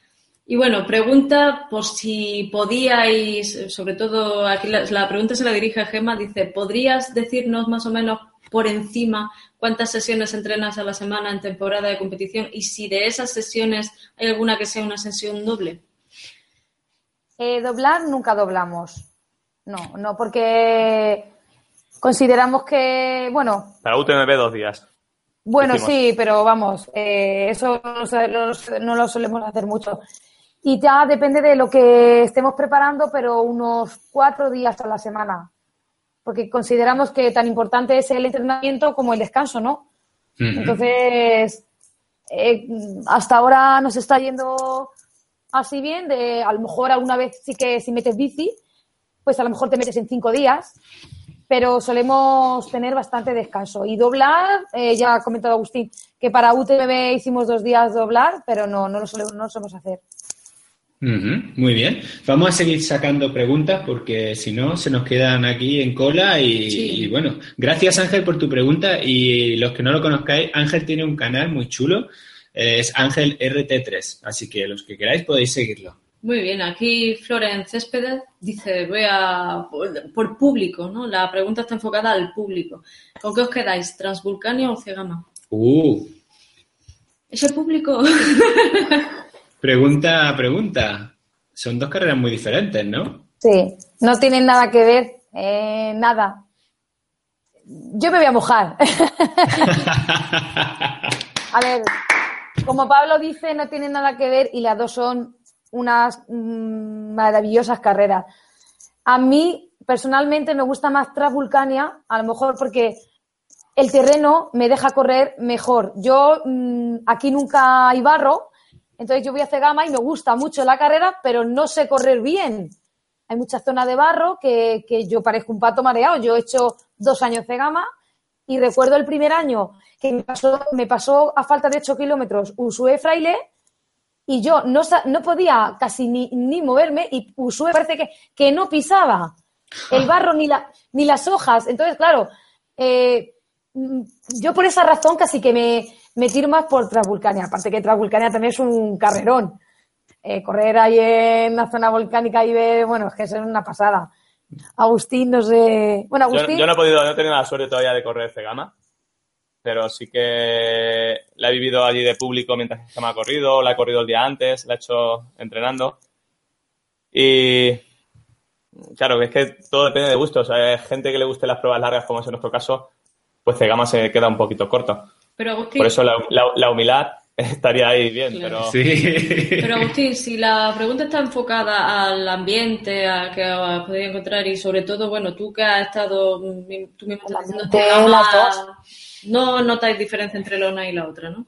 Y bueno, pregunta por si podíais, sobre todo aquí la, pregunta se la dirige a Gema, dice, ¿podrías decirnos más o menos por encima cuántas sesiones entrenas a la semana en temporada de competición y si de esas sesiones hay alguna que sea una sesión doble? Eh, doblar nunca doblamos. No, no, porque consideramos que, bueno. Para UTMB dos días. Bueno, sí, pero vamos, eh, eso no, lo solemos hacer mucho. Y ya depende de lo que estemos preparando, pero unos cuatro días a la semana. Porque consideramos que tan importante es el entrenamiento como el descanso, ¿no? Entonces, eh, hasta ahora nos está yendo así bien, de a lo mejor alguna vez sí que si metes bici, pues a lo mejor te metes en cinco días, pero solemos tener bastante descanso. Y doblar, eh, ya ha comentado Agustín, que para UTMB hicimos dos días doblar, pero no, no lo solemos, no lo hacer. muy bien. Vamos a seguir sacando preguntas porque si no se nos quedan aquí en cola y, y, bueno, gracias Ángel por tu pregunta y los que no lo conozcáis, Ángel tiene un canal muy chulo es Ángel RT3, así que los que queráis podéis seguirlo. Muy bien, aquí Florence Céspedes dice, voy a, por, público, ¿no? La pregunta está enfocada al público. ¿Con qué os quedáis, Transvulcania o Cegama? Uh. Ese público. pregunta, pregunta. Son dos carreras muy diferentes, ¿no? Sí, no tienen nada que ver, eh, nada. Yo me voy a mojar. a ver, como Pablo dice, no tienen nada que ver y las dos son unas mm, maravillosas carreras. A mí, personalmente, me gusta más Transvulcania, a lo mejor porque el terreno me deja correr mejor. Yo mm, aquí nunca hay barro, entonces yo voy a hacer gama y me gusta mucho la carrera, pero no sé correr bien. Hay mucha zona de barro que, que yo parezco un pato mareado. Yo he hecho dos años de gama y recuerdo el primer año que me pasó, me pasó a falta de 8 kilómetros un sue fraile y yo no, no podía casi ni, ni moverme y Usue parece que, que no pisaba el barro ni, la, ni las hojas. Entonces, claro, eh, yo por esa razón casi que me, me tiro más por Transvulcania. Aparte que Transvulcania también es un carrerón. Eh, correr ahí en la zona volcánica y ver, bueno, es que es una pasada. Agustín, no sé. Bueno, Agustín. Yo, no he podido, no he tenido la suerte todavía de correr Cegama, pero sí que la he vivido allí de público mientras se me ha corrido, la he corrido el día antes, la he hecho entrenando. Y claro, es que todo depende de gustos. Hay gente que le guste las pruebas largas, como es en nuestro caso, pues Cegama se queda un poquito corto. Pero Agustín... Por eso la, la humildad estaría ahí bien, pero... Pero Agustín, si la pregunta está enfocada al ambiente, a que podría encontrar y sobre todo, bueno, tú que has estado, tú mismo estás haciendo no notáis diferencia entre la una y la otra, ¿no?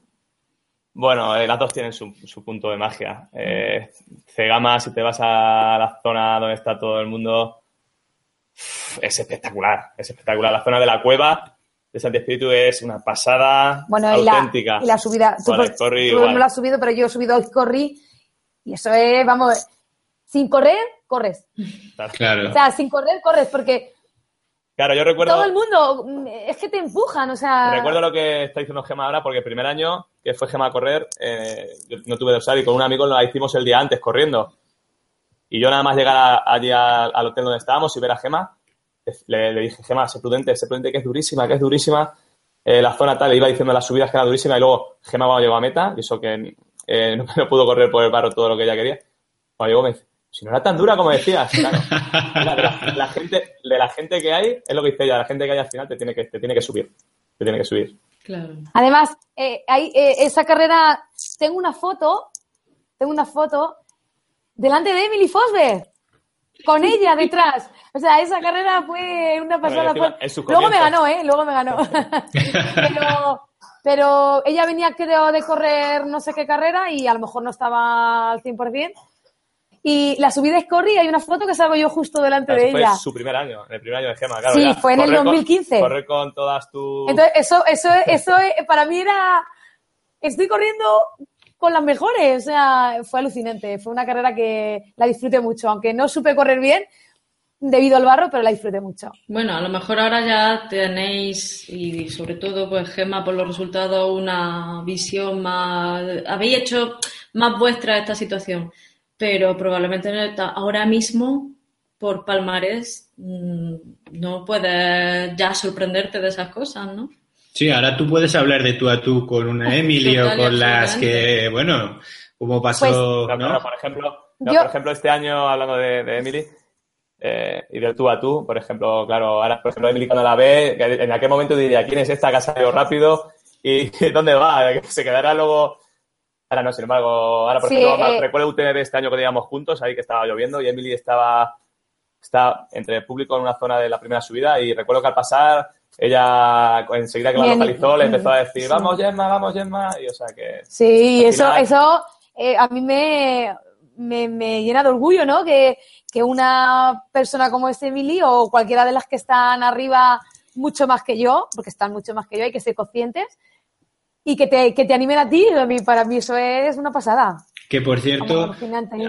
Bueno, eh, las dos tienen su, su, punto de magia. Eh, Cegama, si te vas a la zona donde está todo el mundo, es espectacular, es espectacular. La zona de la cueva de Santi Espíritu es una pasada bueno, auténtica. Y la, subida. Tú, no la has subido, pero yo he subido hoy corrí y eso es, vamos, sin correr, corres. Claro. O sea, sin correr, corres, porque Claro, yo recuerdo. Todo el mundo, mm, es que te empujan, o sea. Recuerdo lo que está diciendo Gema ahora, porque el primer año que fue Gema a correr, eh, yo no tuve de y con un amigo la hicimos el día antes corriendo. Y yo nada más llegar allí al hotel donde estábamos y ver a Gema, le, dije, Gema, sé prudente, sé prudente que es durísima, que es durísima. Eh, la zona tal, le iba diciendo las subidas que era durísima y luego Gema cuando llegó a meta, y eso que eh, no, pudo correr por el barro todo lo que ella quería, cuando llegó me dice, si no era tan dura como decías, claro. La, gente, de la gente que hay, es lo que dice ella, la gente que hay al final te tiene que, te tiene que subir. Te tiene que subir. Claro. Además, eh, hay, esa carrera, tengo una foto, tengo una foto delante de Emily Fosberg con ella detrás. O sea, esa carrera fue una pasada. Luego me ganó, ¿eh? Luego me ganó. pero, ella venía, creo, de correr no sé qué carrera y a lo mejor no estaba al 100%. Y la subida es corri y hay una foto que salgo yo justo delante de ella. Fue su primer año, el primer año de Gema, claro. Sí, fue en el 2015. correr con todas tus... Entonces, eso, eso, eso para mí era... Estoy corriendo con las mejores. O sea, fue alucinante. Fue una carrera que la disfruté mucho, aunque no supe correr bien debido al barro, pero la disfruté mucho. Bueno, a lo mejor ahora ya tenéis, y sobre todo, pues Gemma, por los resultados, una visión más. Habéis hecho más vuestra esta situación, pero probablemente ahora mismo, por palmarés, mm, no puedes ya sorprenderte de esas cosas, ¿no? Sí, ahora tú puedes hablar de tú a tú con una Emily o con las que, bueno, como pasó. Pues, ¿no? por, ejemplo, por ejemplo, este año, hablando de, Emily eh, y del tú a tú, por ejemplo, claro, ahora, por ejemplo, Emily cuando la ve, en aquel momento diría, ¿quién es esta que ha salido rápido? ¿Y dónde va? Se quedará luego. Ahora no, sin embargo, ahora, por ejemplo, eh, recuerdo UTMB este año que íbamos juntos, ahí que estaba lloviendo y Emily estaba, está entre el público en una zona de la primera subida y recuerdo que al pasar ella enseguida que la localizó le empezó a decir, vamos Gemma, vamos Gemma, y o sea que... Sí, eso, eso eh, a mí me, me, llena de orgullo, ¿no? Que, que una persona como este Emily o cualquiera de las que están arriba mucho más que yo, porque están mucho más que yo, hay que ser conscientes, y que te, que te animen a ti, para mí eso es una pasada. Que por cierto,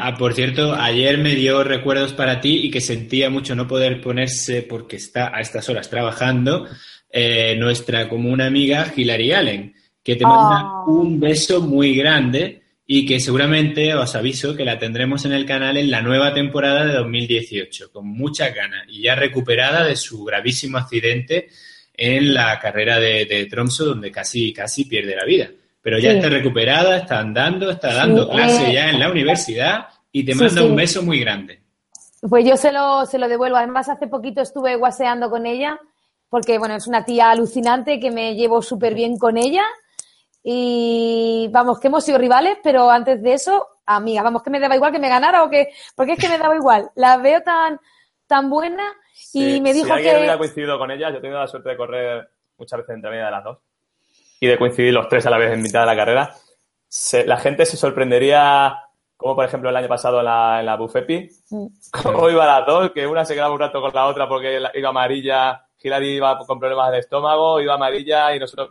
ah, por cierto, ayer me dio recuerdos para ti y que sentía mucho no poder ponerse porque está a estas horas trabajando eh, nuestra común amiga Hilary Allen, que te manda ah. un beso muy grande y que seguramente os aviso que la tendremos en el canal en la nueva temporada de 2018, con mucha ganas y ya recuperada de su gravísimo accidente en la carrera de, de Tromso, donde casi, casi pierde la vida pero ya está recuperada, está andando, está dando clase eh, ya en la universidad y te manda un beso muy grande. Pues yo se lo, se lo devuelvo. Además, hace poquito estuve guaseando con ella, porque bueno, es una tía alucinante que me llevo súper bien con ella. Y vamos, que hemos sido rivales, pero antes de eso, amiga, vamos, que me daba igual que me ganara o que. Porque es que me daba igual. La veo tan, tan buena y me dijo si alguien que. hubiera coincidido con ella, yo he tenido la suerte de correr muchas veces entre media de las dos y de coincidir los tres a la vez en mitad de la carrera, la gente se sorprendería como por ejemplo el año pasado en la, en la Bufepi, como iba las dos, que una se quedaba un rato con la otra porque iba amarilla, Hilary iba con problemas del estómago, iba amarilla y nosotros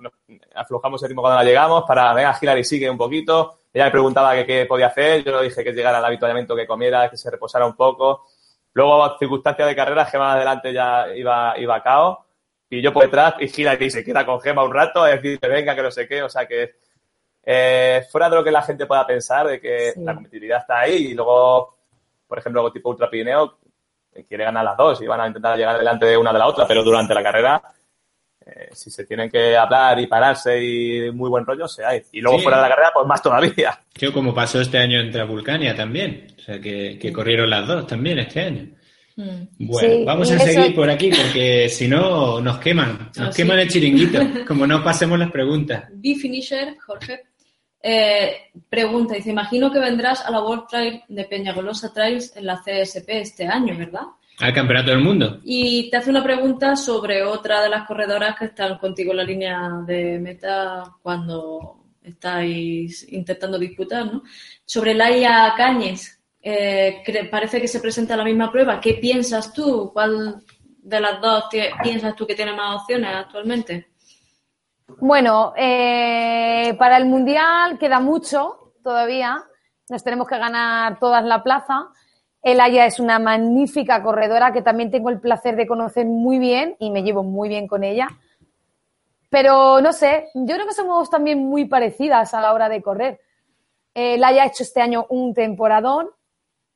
aflojamos el ritmo cuando la llegamos para, venga, Hilary sigue un poquito. Ella me preguntaba qué podía hacer, yo le dije que llegara al habituallamiento, que comiera, que se reposara un poco. Luego, circunstancias de carrera, Gema adelante ya iba, iba a caos y yo por detrás y Hilary se queda con Gema un rato a decirle, venga, que no sé qué, o sea que eh, fuera de lo que la gente pueda pensar, de que la competitividad está ahí y luego, por ejemplo, algo tipo Ultra Pirineo quiere ganar las dos y van a intentar llegar delante de una de la otra, pero durante la carrera, eh, si se tienen que hablar y pararse y muy buen rollo, se hay. Y luego fuera de la carrera, pues más todavía. Que como pasó este año entre Vulcania también, o sea, que, corrieron las dos también este año. Bueno, vamos a seguir por aquí porque si no nos queman, nos queman el chiringuito, como no pasemos las preguntas. B-Finisher, Jorge, eh, pregunta, dice, imagino que vendrás a la World Trail de Peñagolosa Trails en la CSP este año, ¿verdad? Al Campeonato del Mundo. Y te hace una pregunta sobre otra de las corredoras que están contigo en la línea de meta cuando estáis intentando disputar, ¿no? Sobre Laia Cañes, eh, parece que se presenta la misma prueba. ¿Qué piensas tú? ¿Cuál de las dos piensas tú que tiene más opciones actualmente? Bueno, eh, para el Mundial queda mucho todavía. Nos tenemos que ganar todas la plaza. Elaya es una magnífica corredora que también tengo el placer de conocer muy bien y me llevo muy bien con ella. Pero no sé, yo creo que somos también muy parecidas a la hora de correr. Elaya ha hecho este año un temporadón,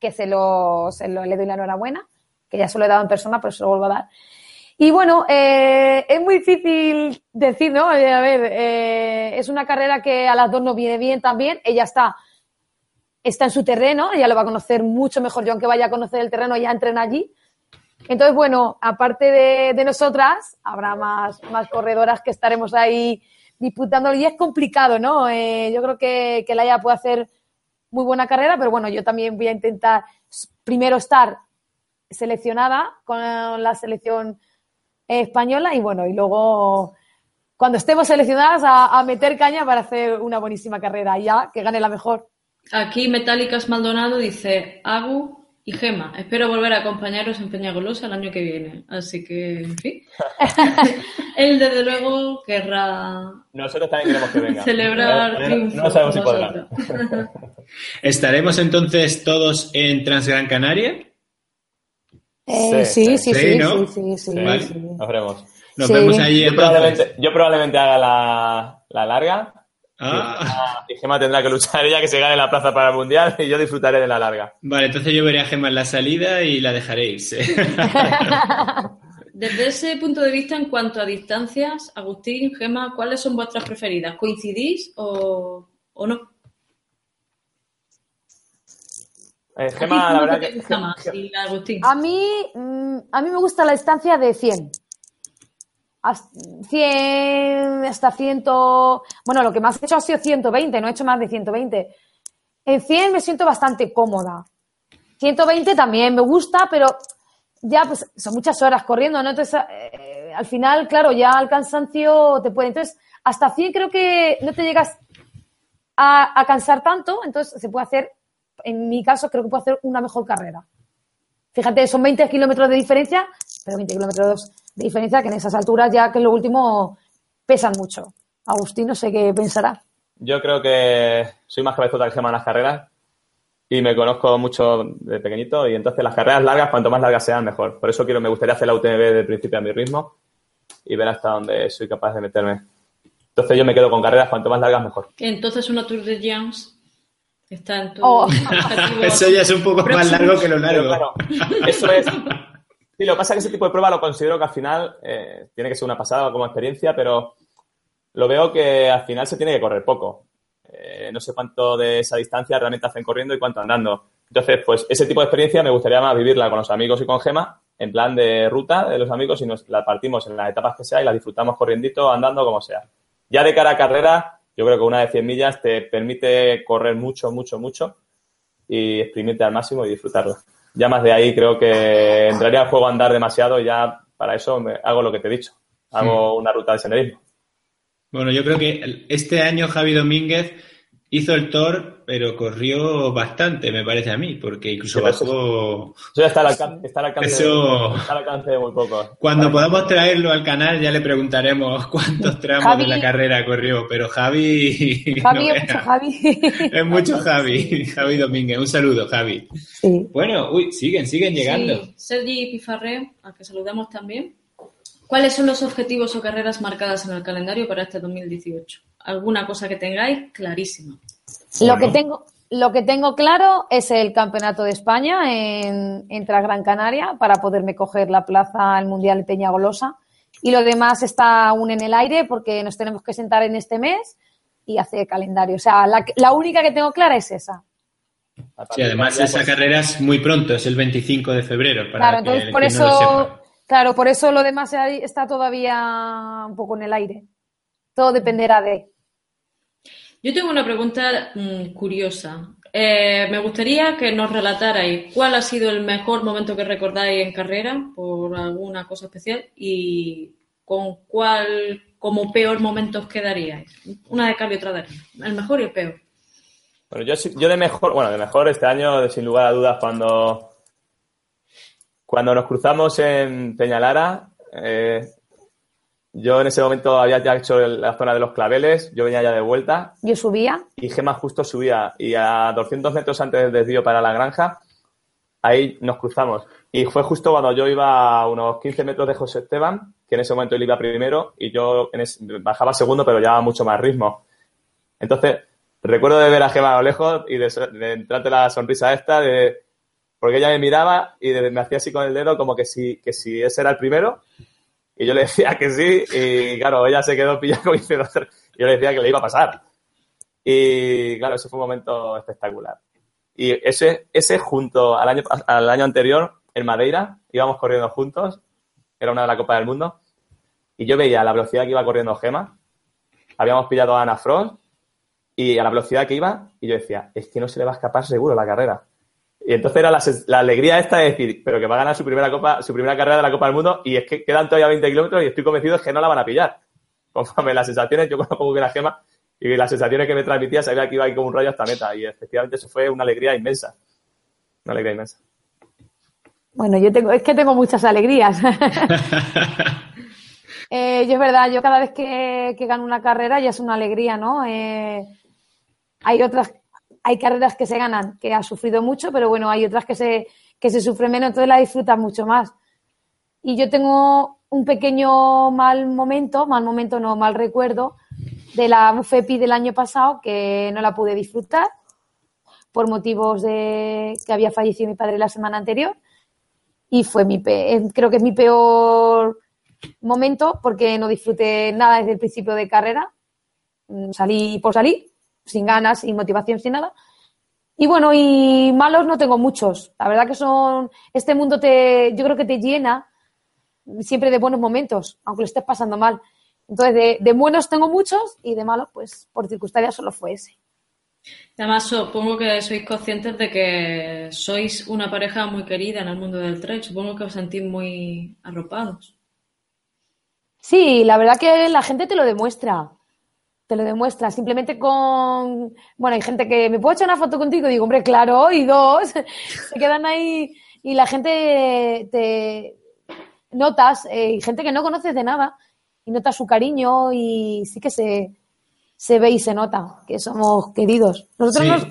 que se lo, se lo le doy la enhorabuena, que ya se lo he dado en persona, pero se lo vuelvo a dar. Y bueno, eh, es muy difícil decir, ¿no? Eh, a ver, eh, es una carrera que a las dos nos viene bien también. Ella está, está en su terreno, ella lo va a conocer mucho mejor. Yo, aunque vaya a conocer el terreno, ella entrena allí. Entonces, bueno, aparte de, nosotras, habrá más, más corredoras que estaremos ahí disputando. Y es complicado, ¿no? yo creo que, que Laia puede hacer muy buena carrera, pero bueno, yo también voy a intentar primero estar seleccionada con la selección española y bueno, y luego cuando estemos seleccionadas a, meter caña para hacer una buenísima carrera, ya que gane la mejor. Aquí Metálicas Maldonado dice Agu y Gema. Espero volver a acompañaros en Peñagolosa el año que viene. Así que, en fin. Él, desde luego, querrá. Nosotros también queremos que venga. Celebrar No, sabemos si podrá. ¿Estaremos entonces todos en Transgran Canaria? Eh, sí, sí, sí, sí, sí, sí, Nos veremos. Nos vemos allí. Yo probablemente, yo probablemente haga la, la larga. Ah. Y Gema tendrá que luchar ella que se gane la plaza para el mundial y yo disfrutaré de la larga. Vale, entonces yo veré a Gema en la salida y la dejaréis. Desde ese punto de vista, en cuanto a distancias, Agustín, Gema, ¿cuáles son vuestras preferidas? ¿Coincidís o, o no? Eh, Gema, la verdad que... A mí, mm, a mí me gusta la distancia de 100. 100 hasta 100... Bueno, lo que más he hecho ha sido 120, no he hecho más de 120. En 100 me siento bastante cómoda. 120 también me gusta, pero ya pues son muchas horas corriendo, ¿no? Entonces, eh, al final, claro, ya el cansancio te puede... Entonces, hasta 100 creo que no te llegas a cansar tanto, entonces se puede hacer en mi caso, creo que puedo hacer una mejor carrera. Fíjate, son 20 kilómetros de diferencia, pero 20 kilómetros de diferencia que en esas alturas ya que en lo último pesan mucho. Agustín, no sé qué pensará. Yo creo que soy más cabezota que se llaman las carreras y me conozco mucho de pequeñito y entonces las carreras largas, cuanto más largas sean, mejor. Por eso quiero, me gustaría hacer la UTMB de principio a mi ritmo y ver hasta dónde soy capaz de meterme. Entonces yo me quedo con carreras, cuanto más largas, mejor. Entonces una Tour de Jones Está en tu oh. Eso ya es un poco más largo que lo largo. eso es. Sí, lo que pasa es que ese tipo de prueba lo considero que al final eh, tiene que ser una pasada como experiencia, pero lo veo que al final se tiene que correr poco. Eh, no sé cuánto de esa distancia realmente hacen corriendo y cuánto andando. Entonces, pues ese tipo de experiencia me gustaría más vivirla con los amigos y con Gema, en plan de ruta de los amigos y nos la partimos en las etapas que sea y la disfrutamos corriendito, andando, como sea. Ya de cara a carrera, yo creo que una de 100 millas te permite correr mucho, mucho, mucho y exprimirte al máximo y disfrutarlo. Ya más de ahí creo que entraría al juego a andar demasiado y ya para eso hago lo que te he dicho. Hago una ruta de senderismo. Bueno, yo creo que este año Javi Domínguez hizo el Thor, pero corrió bastante, me parece a mí, porque incluso bajó... Eso ya está al alcance, está al alcance, está al alcance de muy poco. Cuando podamos traerlo al canal ya le preguntaremos cuántos tramos de la carrera corrió, pero Javi... Javi es mucho Javi. Es mucho Javi, Javi Domínguez. Un saludo, Javi. Sí. Bueno, uy, siguen, siguen llegando. Sí. Sergi Pifarré, al que saludamos también. ¿Cuáles son los objetivos o carreras marcadas en el calendario para este 2018? ¿Alguna cosa que tengáis clarísima? Lo que tengo, lo que tengo claro es el Campeonato de España en, en Gran Canaria para poderme coger la plaza al Mundial de Peñagolosa. Y lo demás está aún en el aire porque nos tenemos que sentar en este mes y hacer calendario. O sea, la, única que tengo clara es esa. Sí, además esa carrera es muy pronto, es el 25 de febrero. claro, entonces por eso Claro, por eso lo demás está todavía un poco en el aire. Todo dependerá de. Yo tengo una pregunta mm, curiosa. Eh, me gustaría que nos relatarais cuál ha sido el mejor momento que recordáis en carrera por alguna cosa especial y con cuál como peor momento os quedaríais. Una de y otra de El mejor y el peor. Bueno, yo, yo de mejor, bueno, de mejor este año, sin lugar a dudas, cuando cuando nos cruzamos en Peñalara, eh, yo en ese momento había ya hecho la zona de los claveles, yo venía ya de vuelta. ¿Yo subía? Y Gema justo subía. Y a 200 metros antes del desvío para la granja, ahí nos cruzamos. Y fue justo cuando yo iba a unos 15 metros de José Esteban, que en ese momento él iba primero y yo bajaba segundo, pero llevaba mucho más ritmo. Entonces, recuerdo de ver a Gema a lo lejos y de, de entrarte la sonrisa esta de porque ella me miraba y me hacía así con el dedo como que si, que si ese era el primero. Y yo le decía que sí, y claro, ella se quedó pillada como diciendo, yo le decía que le iba a pasar. Y claro, ese fue un momento espectacular. Y ese, ese junto al año, al año anterior, en Madeira, íbamos corriendo juntos, era una de la Copa del Mundo, y yo veía la velocidad que iba corriendo Gema, habíamos pillado a Ana Frost, y a la velocidad que iba, y yo decía, es que no se le va a escapar seguro la carrera. Y entonces era la, alegría esta de decir, pero que va a ganar su primera copa, su primera carrera de la Copa del Mundo y es que quedan todavía 20 kilómetros y estoy convencido de que no la van a pillar. Conforme las sensaciones, yo conozco que la gema y las sensaciones que me transmitía sabía que iba a ir como un rayo hasta meta y efectivamente eso fue una alegría inmensa. Una alegría inmensa. Bueno, yo tengo, es que tengo muchas alegrías. eh, yo es verdad, yo cada vez que, que, gano una carrera ya es una alegría, ¿no? Eh, hay otras hay carreras que se ganan, que ha sufrido mucho, pero bueno, hay otras que se, que se sufren menos, entonces la disfrutas mucho más. Y yo tengo un pequeño mal momento, mal momento no, mal recuerdo, de la UFEPI del año pasado, que no la pude disfrutar por motivos de que había fallecido mi padre la semana anterior. Y fue mi, creo que es mi peor momento porque no disfruté nada desde el principio de carrera. Salí por salir sin ganas, sin motivación, sin nada. Y bueno, y malos no tengo muchos. La verdad que son, este mundo te, yo creo que te llena siempre de buenos momentos, aunque lo estés pasando mal. Entonces, de, buenos tengo muchos y de malos, pues por circunstancias solo fue ese. Además, supongo que sois conscientes de que sois una pareja muy querida en el mundo del trail. Supongo que os sentís muy arropados. Sí, la verdad que la gente te lo demuestra te lo demuestra. Simplemente con, bueno, hay gente que me puedo echar una foto contigo y digo, hombre, claro, y dos, se quedan ahí y la gente te notas, eh, gente que no conoces de nada y notas su cariño y sí que se, se ve y se nota que somos queridos. Nosotros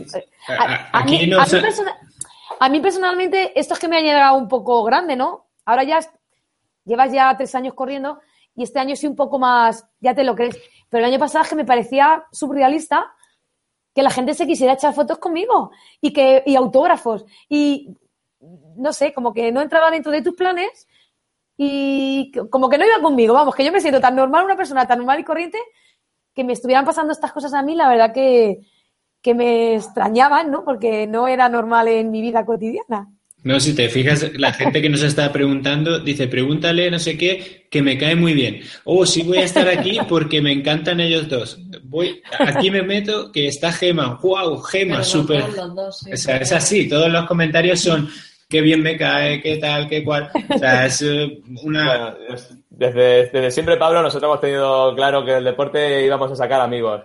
a, mí, personalmente, esto es que me ha llegado un poco grande, ¿no? Ahora ya llevas ya tres años corriendo y este año sí un poco más, ya te lo crees. Pero el año pasado es que me parecía surrealista que la gente se quisiera echar fotos conmigo y que y autógrafos y no sé, como que no entraba dentro de tus planes y como que no iba conmigo, vamos, que yo me siento tan normal, una persona tan normal y corriente que me estuvieran pasando estas cosas a mí, la verdad que, que me extrañaban, ¿no? Porque no era normal en mi vida cotidiana. No, si te fijas, la gente que nos está preguntando dice, pregúntale no sé qué, que me cae muy bien. Oh, sí voy a estar aquí porque me encantan ellos dos. Voy, aquí me meto que está Gema. ¡Wow! Gema, súper. O sea, es así, todos los comentarios son qué bien me cae, qué tal, qué cual. O sea, es eh, una... desde, desde siempre, Pablo, nosotros hemos tenido claro que el deporte íbamos a sacar amigos.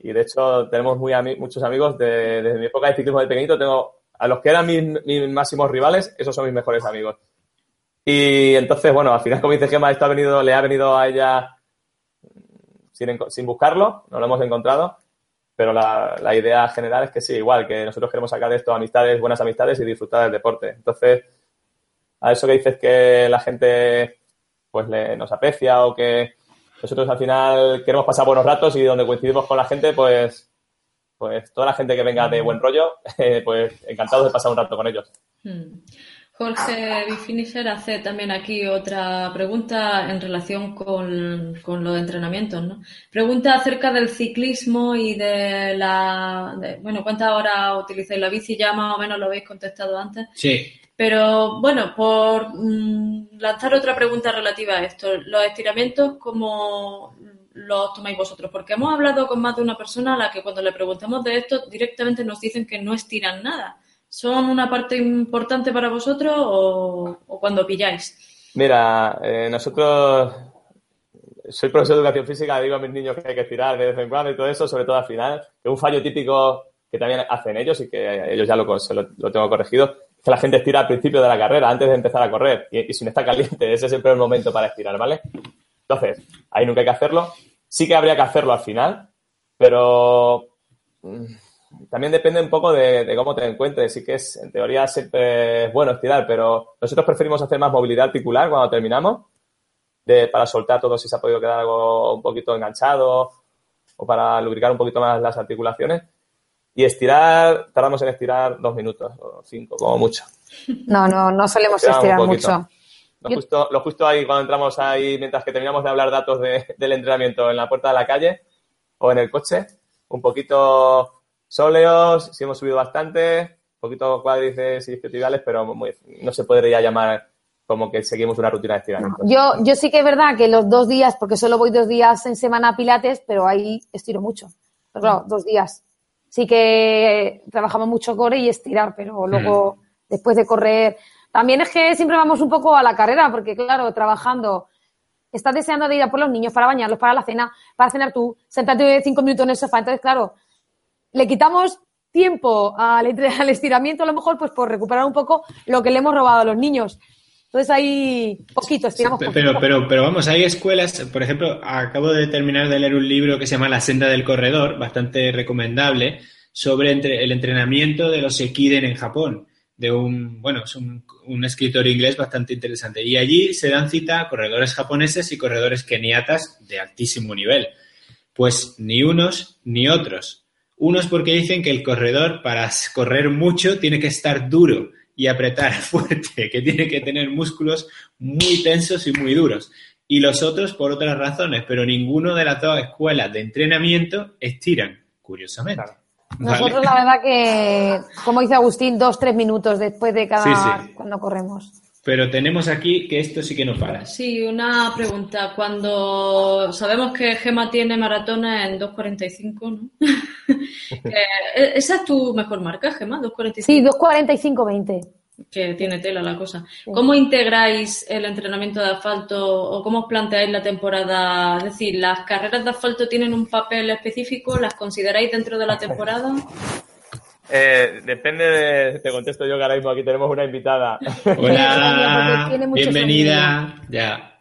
Y de hecho tenemos muy muchos amigos de, desde mi época de ciclismo de pequeñito. Tengo a los que eran mis, máximos rivales, esos son mis mejores amigos. Y entonces, bueno, al final, como dice Gemma, esto ha venido, le ha venido a ella sin, sin buscarlo, no lo hemos encontrado. Pero la, idea general es que sí, igual, que nosotros queremos sacar de esto amistades, buenas amistades y disfrutar del deporte. Entonces, a eso que dices que la gente pues le, nos aprecia o que nosotros al final queremos pasar buenos ratos y donde coincidimos con la gente, pues, pues toda la gente que venga de buen rollo, pues encantados de pasar un rato con ellos. Hmm. Jorge Bifinisher hace también aquí otra pregunta en relación con, con los entrenamientos, ¿no? Pregunta acerca del ciclismo y de la, bueno, ¿cuántas horas utilizáis la bici? Ya más o menos lo habéis contestado antes. Sí. Pero bueno, por mm, lanzar otra pregunta relativa a esto, los estiramientos, ¿cómo los tomáis vosotros? Porque hemos hablado con más de una persona a la que cuando le preguntamos de esto directamente nos dicen que no estiran nada. ¿Son una parte importante para vosotros o, cuando pilláis? Mira, eh, nosotros soy profesor de educación física, digo a mis niños que hay que estirar de vez en cuando y todo eso, sobre todo al final, que un fallo típico que también hacen ellos y que ellos ya lo, lo tengo corregido, que la gente estira al principio de la carrera, antes de empezar a correr, y, si no está caliente, ese es el peor momento para estirar, ¿vale? Entonces, ahí nunca hay que hacerlo. Sí que habría que hacerlo al final, pero mm, también depende un poco de, cómo te encuentres. Sí que es, en teoría, siempre es bueno estirar, pero nosotros preferimos hacer más movilidad articular cuando terminamos, de, para soltar todo si se ha podido quedar algo un poquito enganchado o para lubricar un poquito más las articulaciones. Y estirar, tardamos en estirar dos minutos o cinco, como mucho. No, no, no solemos estirar mucho. Lo justo, lo justo ahí, cuando entramos ahí, mientras que terminamos de hablar datos del entrenamiento en la puerta de la calle o en el coche, un poquito sóleos, sí hemos subido bastante, un poquito cuádriceps y isquiotibiales, pero no se podría llamar como que seguimos una rutina de estiramiento. Yo, yo sí que es verdad que los dos días, porque solo voy dos días en semana a Pilates, pero ahí estiro mucho. Pero claro, dos días sí que trabajamos mucho core y estirar, pero luego, después de correr, también es que siempre vamos un poco a la carrera, porque claro, trabajando, estás deseando de ir a por los niños para bañarlos, para la cena, para cenar tú, sentarte cinco minutos en el sofá. Entonces, claro, le quitamos tiempo al, al estiramiento, a lo mejor, pues por recuperar un poco lo que le hemos robado a los niños. Entonces hay poquito, estiramos Pero, pero, pero vamos, hay escuelas, por ejemplo, acabo de terminar de leer un libro que se llama La senda del corredor, bastante recomendable, sobre el entrenamiento de los Ekiden en Japón, de un, bueno, es un, un escritor inglés bastante interesante. Y allí se dan cita a corredores japoneses y corredores keniatas de altísimo nivel. Pues ni unos ni otros. Unos porque dicen que el corredor para correr mucho tiene que estar duro y apretar fuerte, que tiene que tener músculos muy tensos y muy duros. Y los otros por otras razones, pero ninguno de las dos escuelas de entrenamiento estiran, curiosamente. Nosotros la verdad que, como dice Agustín, dos, tres minutos después de cada cuando corremos. Pero tenemos aquí que esto sí que no para. Sí, una pregunta. Cuando sabemos que Gema tiene maratona en 2.45, ¿no? Eh, ¿Esa es tu mejor marca, Gema? 2.45. Sí, 2.45-20 que tiene tela la cosa. ¿Cómo integráis el entrenamiento de asfalto o cómo os planteáis la temporada? Es decir, ¿las carreras de asfalto tienen un papel específico? ¿Las consideráis dentro de la temporada? Eh, depende de, te contesto yo que ahora mismo aquí tenemos una invitada. Hola, bienvenida. Ya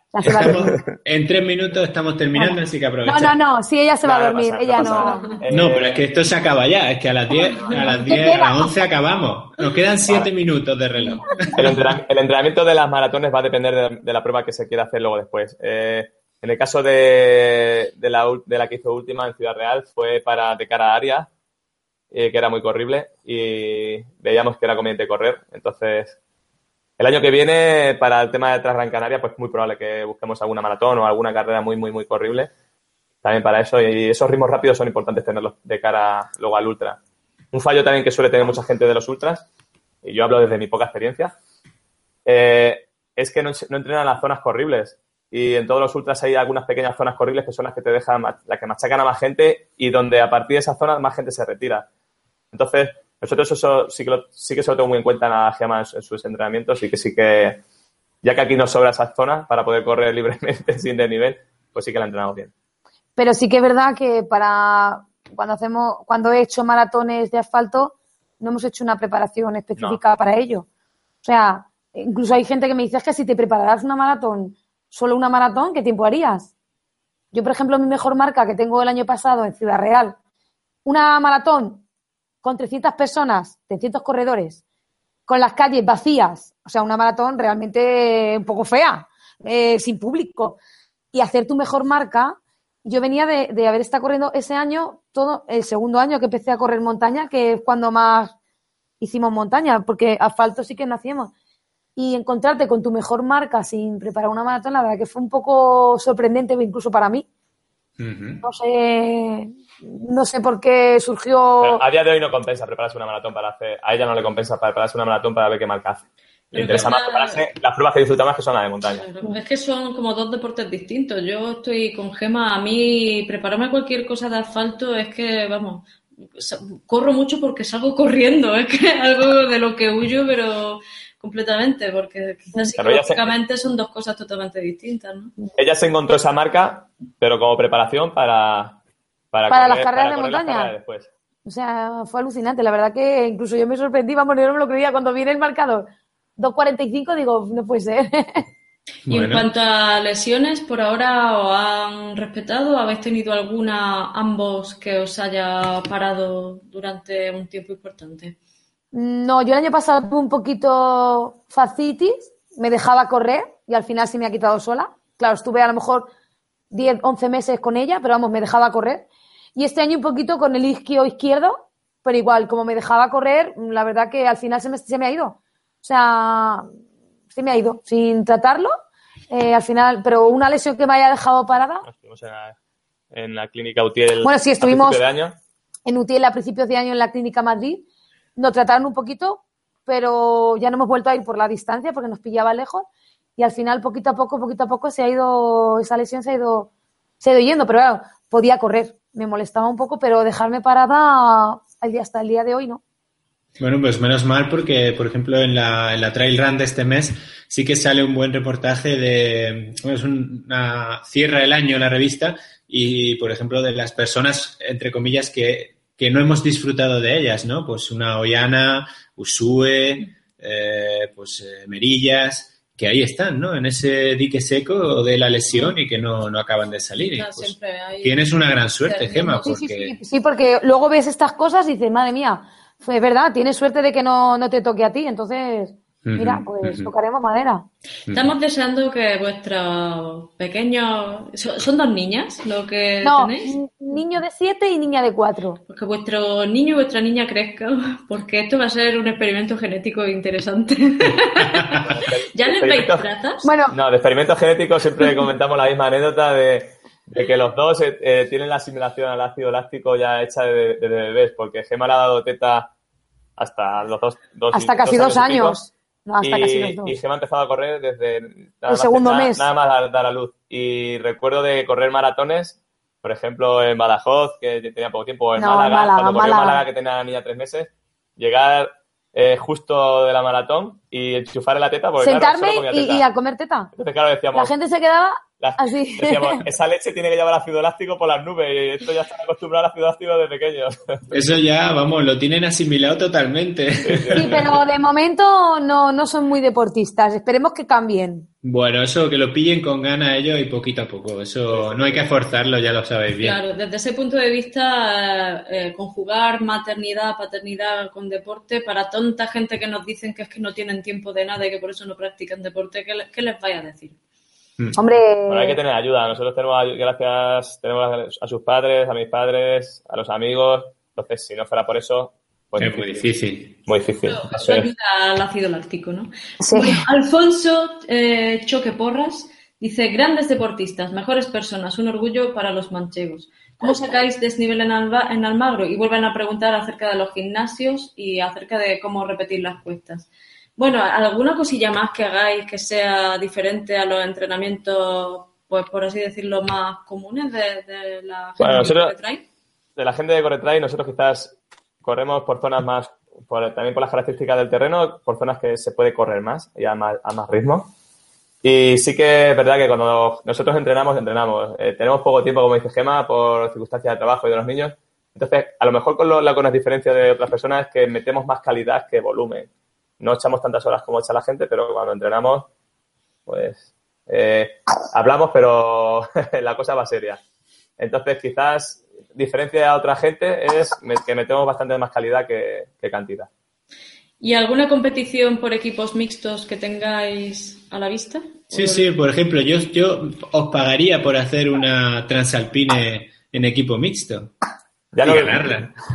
en tres minutos estamos terminando, así que aprovechamos. No, no, no, sí, ella se va a dormir, ella no. No, pero es que esto se acaba ya, es que a las 10, a las 10, a las 11 acabamos. Nos quedan siete minutos de reloj. El, entrenamiento de las maratones va a depender de, la prueba que se quiera hacer luego después. Eh, en el caso de, de, la, de la que hizo última en Ciudad Real fue para de cara a área, eh, que era muy corrible y veíamos que era conveniente correr. Entonces, el año que viene, para el tema de Transgran Canaria, pues muy probable que busquemos alguna maratón o alguna carrera muy, muy, muy corrible. También para eso. Y esos ritmos rápidos son importantes tenerlos de cara luego al ultra. Un fallo también que suele tener mucha gente de los ultras, y yo hablo desde mi poca experiencia, eh, es que no, entrenan las zonas corribles. Y en todos los ultras hay algunas pequeñas zonas corribles que son las que te dejan, las que machacan a más gente y donde a partir de esas zonas más gente se retira. Entonces, nosotros eso sí que, sí que se lo tengo muy en cuenta en la GEMA en, sus entrenamientos y que sí que, ya que aquí nos sobra esa zona para poder correr libremente sin nivel, pues sí que la entrenamos bien. Pero sí que es verdad que para cuando hacemos, cuando he hecho maratones de asfalto, no hemos hecho una preparación específica para ello. O sea, incluso hay gente que me dice es que si te prepararas una maratón, solo una maratón, ¿qué tiempo harías? Yo, por ejemplo, mi mejor marca que tengo el año pasado en Ciudad Real, una maratón con 300 personas, 300 corredores, con las calles vacías, o sea, una maratón realmente un poco fea, eh, sin público, y hacer tu mejor marca. Yo venía de, de, haber estado corriendo ese año, todo el segundo año que empecé a correr montaña, que es cuando más hicimos montaña, porque asfalto sí que no hacíamos. Y encontrarte con tu mejor marca sin preparar una maratón, la verdad que fue un poco sorprendente incluso para mí. No sé, no sé por qué surgió. a día de hoy no compensa prepararse una maratón para hacer. A ella no le compensa prepararse una maratón para ver qué marca hace. Le interesa más prepararse las pruebas que disfruta más que son las de montaña. es que son como dos deportes distintos. Yo estoy con Gema. A mí, prepararme cualquier cosa de asfalto es que, vamos, corro mucho porque salgo corriendo. Es que es algo de lo que huyo, pero completamente, porque quizás psicológicamente son dos cosas totalmente distintas. ¿no? Ella se encontró esa marca, pero como preparación para, para, las carreras de montaña. O sea, fue alucinante. La verdad que incluso yo me sorprendí, vamos, yo no me lo creía. Cuando viene el marcador 2.45, digo, no puede ser. Y en cuanto a lesiones, por ahora os han respetado. ¿Habéis tenido alguna, ambos, que os haya parado durante un tiempo importante? No, yo el año pasado tuve un poquito facitis, me dejaba correr y al final se me ha quitado sola. Claro, estuve a lo mejor 10, 11 meses con ella, pero vamos, me dejaba correr. Y este año un poquito con el isquio izquierdo, pero igual, como me dejaba correr, la verdad que al final se me, se me ha ido. O sea, se me ha ido sin tratarlo. Eh, al final, pero una lesión que me haya dejado parada. Estuvimos en la, clínica Utiel. Bueno, sí, estuvimos en Utiel a principios de año en la clínica Madrid nos trataron un poquito, pero ya no hemos vuelto a ir por la distancia porque nos pillaba lejos. Y al final poquito a poco, poquito a poco se ha ido, esa lesión se ha ido, se ha ido yendo, pero claro, podía correr, me molestaba un poco, pero dejarme parada hasta el día de hoy no. Bueno, pues menos mal porque, por ejemplo, en la, Trail Run de este mes sí que sale un buen reportaje de, es una, cierra el año la revista y, por ejemplo, de las personas, entre comillas, que que no hemos disfrutado de ellas, ¿no? Pues una Ollana, Usue, eh, pues eh, Merillas, que ahí están, ¿no? En ese dique seco de la lesión y que no, acaban de salir. Pues tienes una gran suerte, Gema, porque... Sí, porque luego ves estas cosas y dices, madre mía, es verdad, tienes suerte de que no, no te toque a ti, entonces Mira, pues tocaremos madera. Estamos deseando que vuestros pequeños. ¿Son dos niñas lo que no, niño de siete y niña de cuatro. Porque vuestro niño y vuestra niña crezcan, porque esto va a ser un experimento genético interesante. ¿Ya les veis trazas? Bueno. No, de experimentos genéticos siempre comentamos la misma anécdota de, que los dos eh, eh, tienen la asimilación al ácido láctico ya hecha de, bebés, porque Gemma le ha dado teta hasta los dos, hasta casi dos años. No, hasta y, casi los dos. Y se me ha empezado a correr desde el segundo mes. Nada más dar a luz. Y recuerdo de correr maratones, por ejemplo, en Badajoz, que tenía poco tiempo, en Málaga, cuando corrí en Málaga, que tenía la niña tres meses, llegar eh, justo de la maratón y enchufar en la teta. Porque, Sentarme y, a comer teta. Entonces, claro, decíamos, la gente se quedaba Así. Decíamos, esa leche tiene que llevar ácido láctico por las nubes y esto ya está acostumbrado al ácido láctico desde pequeños. Eso ya, vamos, lo tienen asimilado totalmente. Sí, pero de momento no, no son muy deportistas. Esperemos que cambien. Bueno, eso, que lo pillen con ganas ellos y poquito a poco. Eso no hay que forzarlo, ya lo sabéis bien. Claro, desde ese punto de vista, eh, conjugar maternidad, paternidad con deporte, para tonta gente que nos dicen que es que no tienen tiempo de nada y que por eso no practican deporte, ¿qué, qué les vaya a decir? Mm. Hombre. Bueno, hay que tener ayuda. Nosotros tenemos, gracias, tenemos a sus padres, a mis padres, a los amigos. Entonces, si no fuera por eso, pues es muy difícil. Muy difícil. Eso ayuda al ácido láctico, ¿no? Sí. Alfonso eh, Choque Porras dice: Grandes deportistas, mejores personas, un orgullo para los manchegos. ¿Cómo sacáis desnivel en, en Almagro? Y vuelven a preguntar acerca de los gimnasios y acerca de cómo repetir las cuestas. Bueno, ¿alguna cosilla más que hagáis que sea diferente a los entrenamientos, pues por así decirlo, más comunes de, la gente de Corretray? De la gente de Corretray, nosotros quizás corremos por zonas más, también por las características del terreno, por zonas que se puede correr más y a más, ritmo. Y sí que es verdad que cuando nosotros entrenamos, entrenamos. Eh, tenemos poco tiempo, como dice Gema, por circunstancias de trabajo y de los niños, Entonces, a lo mejor con lo, la con diferencia de otras personas es que metemos más calidad que volumen. No echamos tantas horas como echa la gente, pero cuando entrenamos, pues eh, hablamos, pero la cosa va seria. Entonces, quizás diferencia a otra gente es que metemos bastante más calidad que, cantidad. ¿Y alguna competición por equipos mixtos que tengáis a la vista? Sí, sí, por ejemplo, yo, yo os pagaría por hacer una Transalpine en equipo mixto. Ya no,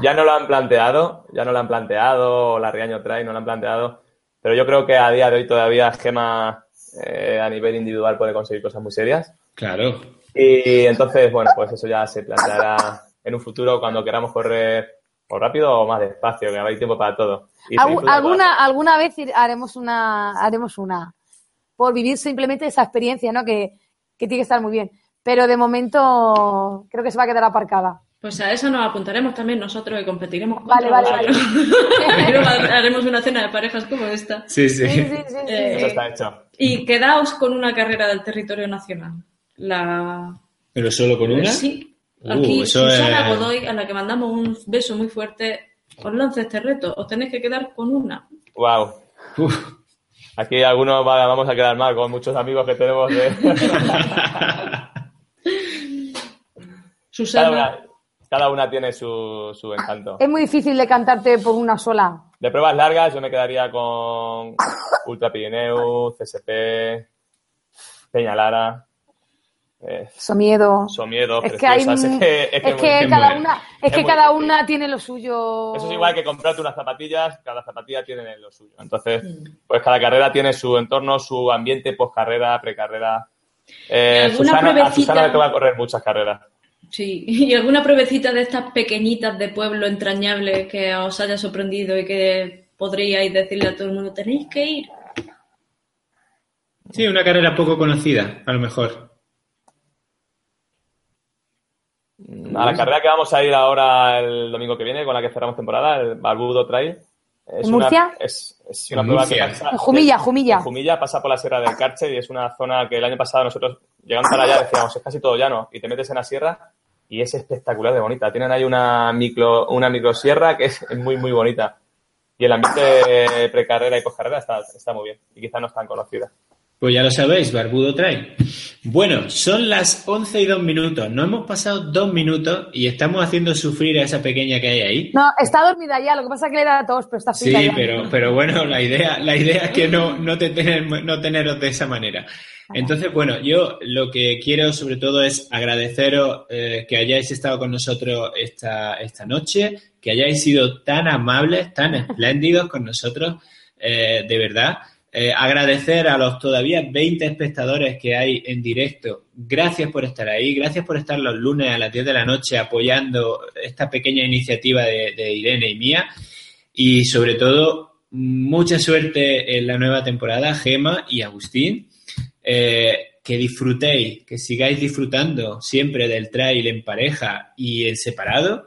ya no lo han planteado, ya no lo han planteado, la Riaño trae, no lo han planteado, pero yo creo que a día de hoy todavía Gema eh, a nivel individual puede conseguir cosas muy serias. Claro. Y entonces, bueno, pues eso ya se planteará en un futuro cuando queramos correr o rápido o más despacio, que hay tiempo para todo. ¿Alguna, alguna vez haremos una, haremos una, por vivir simplemente esa experiencia, ¿no? Que, que tiene que estar muy bien. Pero de momento creo que se va a quedar aparcada. Pues a eso nos apuntaremos también nosotros y competiremos. Vale, vale, vale. haremos una cena de parejas como esta. Sí, sí. sí, eh, eso está hecho. Y quedaos con una carrera del territorio nacional. La... ¿Pero solo con una? Sí. Uh, Aquí Susana Godoy, a la que mandamos un beso muy fuerte, os lanza este reto. Os tenéis que quedar con una. Wow. Aquí algunos vamos a quedar mal con muchos amigos que tenemos de... Susana cada una tiene su, su encanto. Es muy difícil de cantarte por una sola. De pruebas largas yo me quedaría con Ultra Pirineu, CSP, Peñalara. Eh, Somiedo. Somiedo, es que, hay, es que, es que, cada, una, es que cada una tiene lo suyo. Eso es igual que comprarte unas zapatillas, cada zapatilla tiene lo suyo. Entonces, pues cada carrera tiene su entorno, su ambiente post-carrera, precarrera. Eh, Susana, a Susana le toca correr muchas carreras. Sí, y alguna pruebecita de estas pequeñitas de pueblo entrañables que os haya sorprendido y que podríais decirle a todo el mundo, tenéis que ir. Sí, una carrera poco conocida, a lo mejor. A la carrera que vamos a ir ahora el domingo que viene, con la que cerramos temporada, el Barbudo Trail. Es ¿En Murcia? es, una prueba que pasa, en Jumilla, Jumilla. Jumilla pasa por la Sierra del Carche y es una zona que el año pasado nosotros, llegando para allá, decíamos, es casi todo llano. Y te metes en la sierra y es espectacular de bonita. Tienen ahí una micro, una microsierra que es muy, muy bonita. Y el ambiente precarrera y poscarrera está, está muy bien. Y quizá no es tan conocida. Pues ya lo sabéis, Barbudo trae. Bueno, son las 11 y 2 minutos. No hemos pasado dos minutos y estamos haciendo sufrir a esa pequeña que hay ahí. No, está dormida ya, lo que pasa es que le da tos, pero está Sí, pero, pero bueno, la idea, la idea es que no, no, te no teneros de esa manera. Entonces, bueno, yo lo que quiero sobre todo es agradeceros eh, que hayáis estado con nosotros esta, esta noche, que hayáis sido tan amables, tan espléndidos con nosotros, eh, de verdad. Eh, agradecer a los todavía 20 espectadores que hay en directo. Gracias por estar ahí, gracias por estar los lunes a las 10 de la noche apoyando esta pequeña iniciativa de, de Irene y mía. Y sobre todo, mucha suerte en la nueva temporada, Gema y Agustín. Eh, que disfrutéis, que sigáis disfrutando siempre del trail en pareja y en separado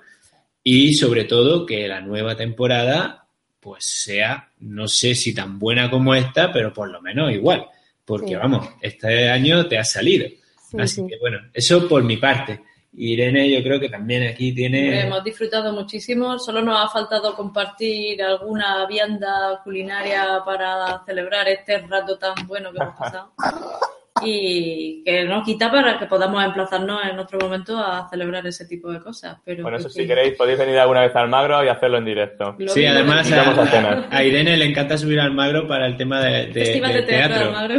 y sobre todo que la nueva temporada pues sea, no sé si tan buena como esta, pero por lo menos igual, porque vamos, este año te ha salido. Así que bueno, eso por mi parte. Irene, yo creo que también aquí tiene. Hemos disfrutado muchísimo. Solo nos ha faltado compartir alguna vianda culinaria para celebrar este rato tan bueno que hemos pasado. y que no quita para que podamos emplazarnos en otro momento a celebrar ese tipo de cosas. Pero bueno, eso si queréis podéis venir alguna vez al Magro y hacerlo en directo. sí, además a, Irene le encanta subir al Magro para el tema de, de, teatro. Magro.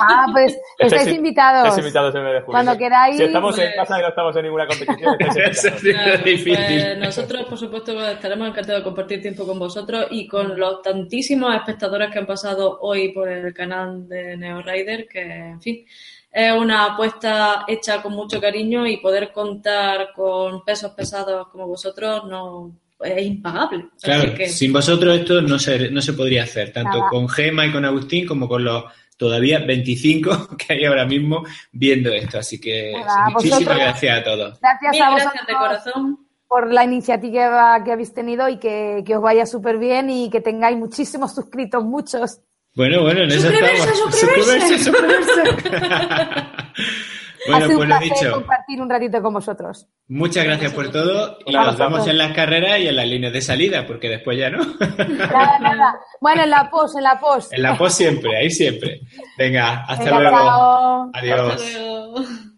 ah, pues estáis invitados. Estáis invitados en vez de Cuando queráis. Si estamos en pues casa y no estamos en ninguna competición, eso es difícil. Pues nosotros, por supuesto, estaremos encantados de compartir tiempo con vosotros y con los tantísimos espectadores que han pasado hoy por el canal de Neo Rider, que, en fin, es una apuesta hecha con mucho cariño y poder contar con pesos pesados como vosotros no es impagable. Claro, sin vosotros esto no se, no se podría hacer, tanto con Gema y con Agustín como con los todavía 25 que hay ahora mismo viendo esto. Así que muchísimas gracias a todos. Gracias a vosotros de corazón. Por la iniciativa que habéis tenido y que, que os vaya súper bien y que tengáis muchísimos suscritos, muchos. Bueno, bueno, en eso estamos. Suscribirse, suscribirse. Bueno, pues lo dicho. compartir un ratito con vosotros. Muchas gracias por todo y nos vemos en las carreras y en las líneas de salida, porque después ya no. Nada, nada. Bueno, en la pos, en la pos. En la pos siempre, ahí siempre. Venga, hasta luego. Adiós.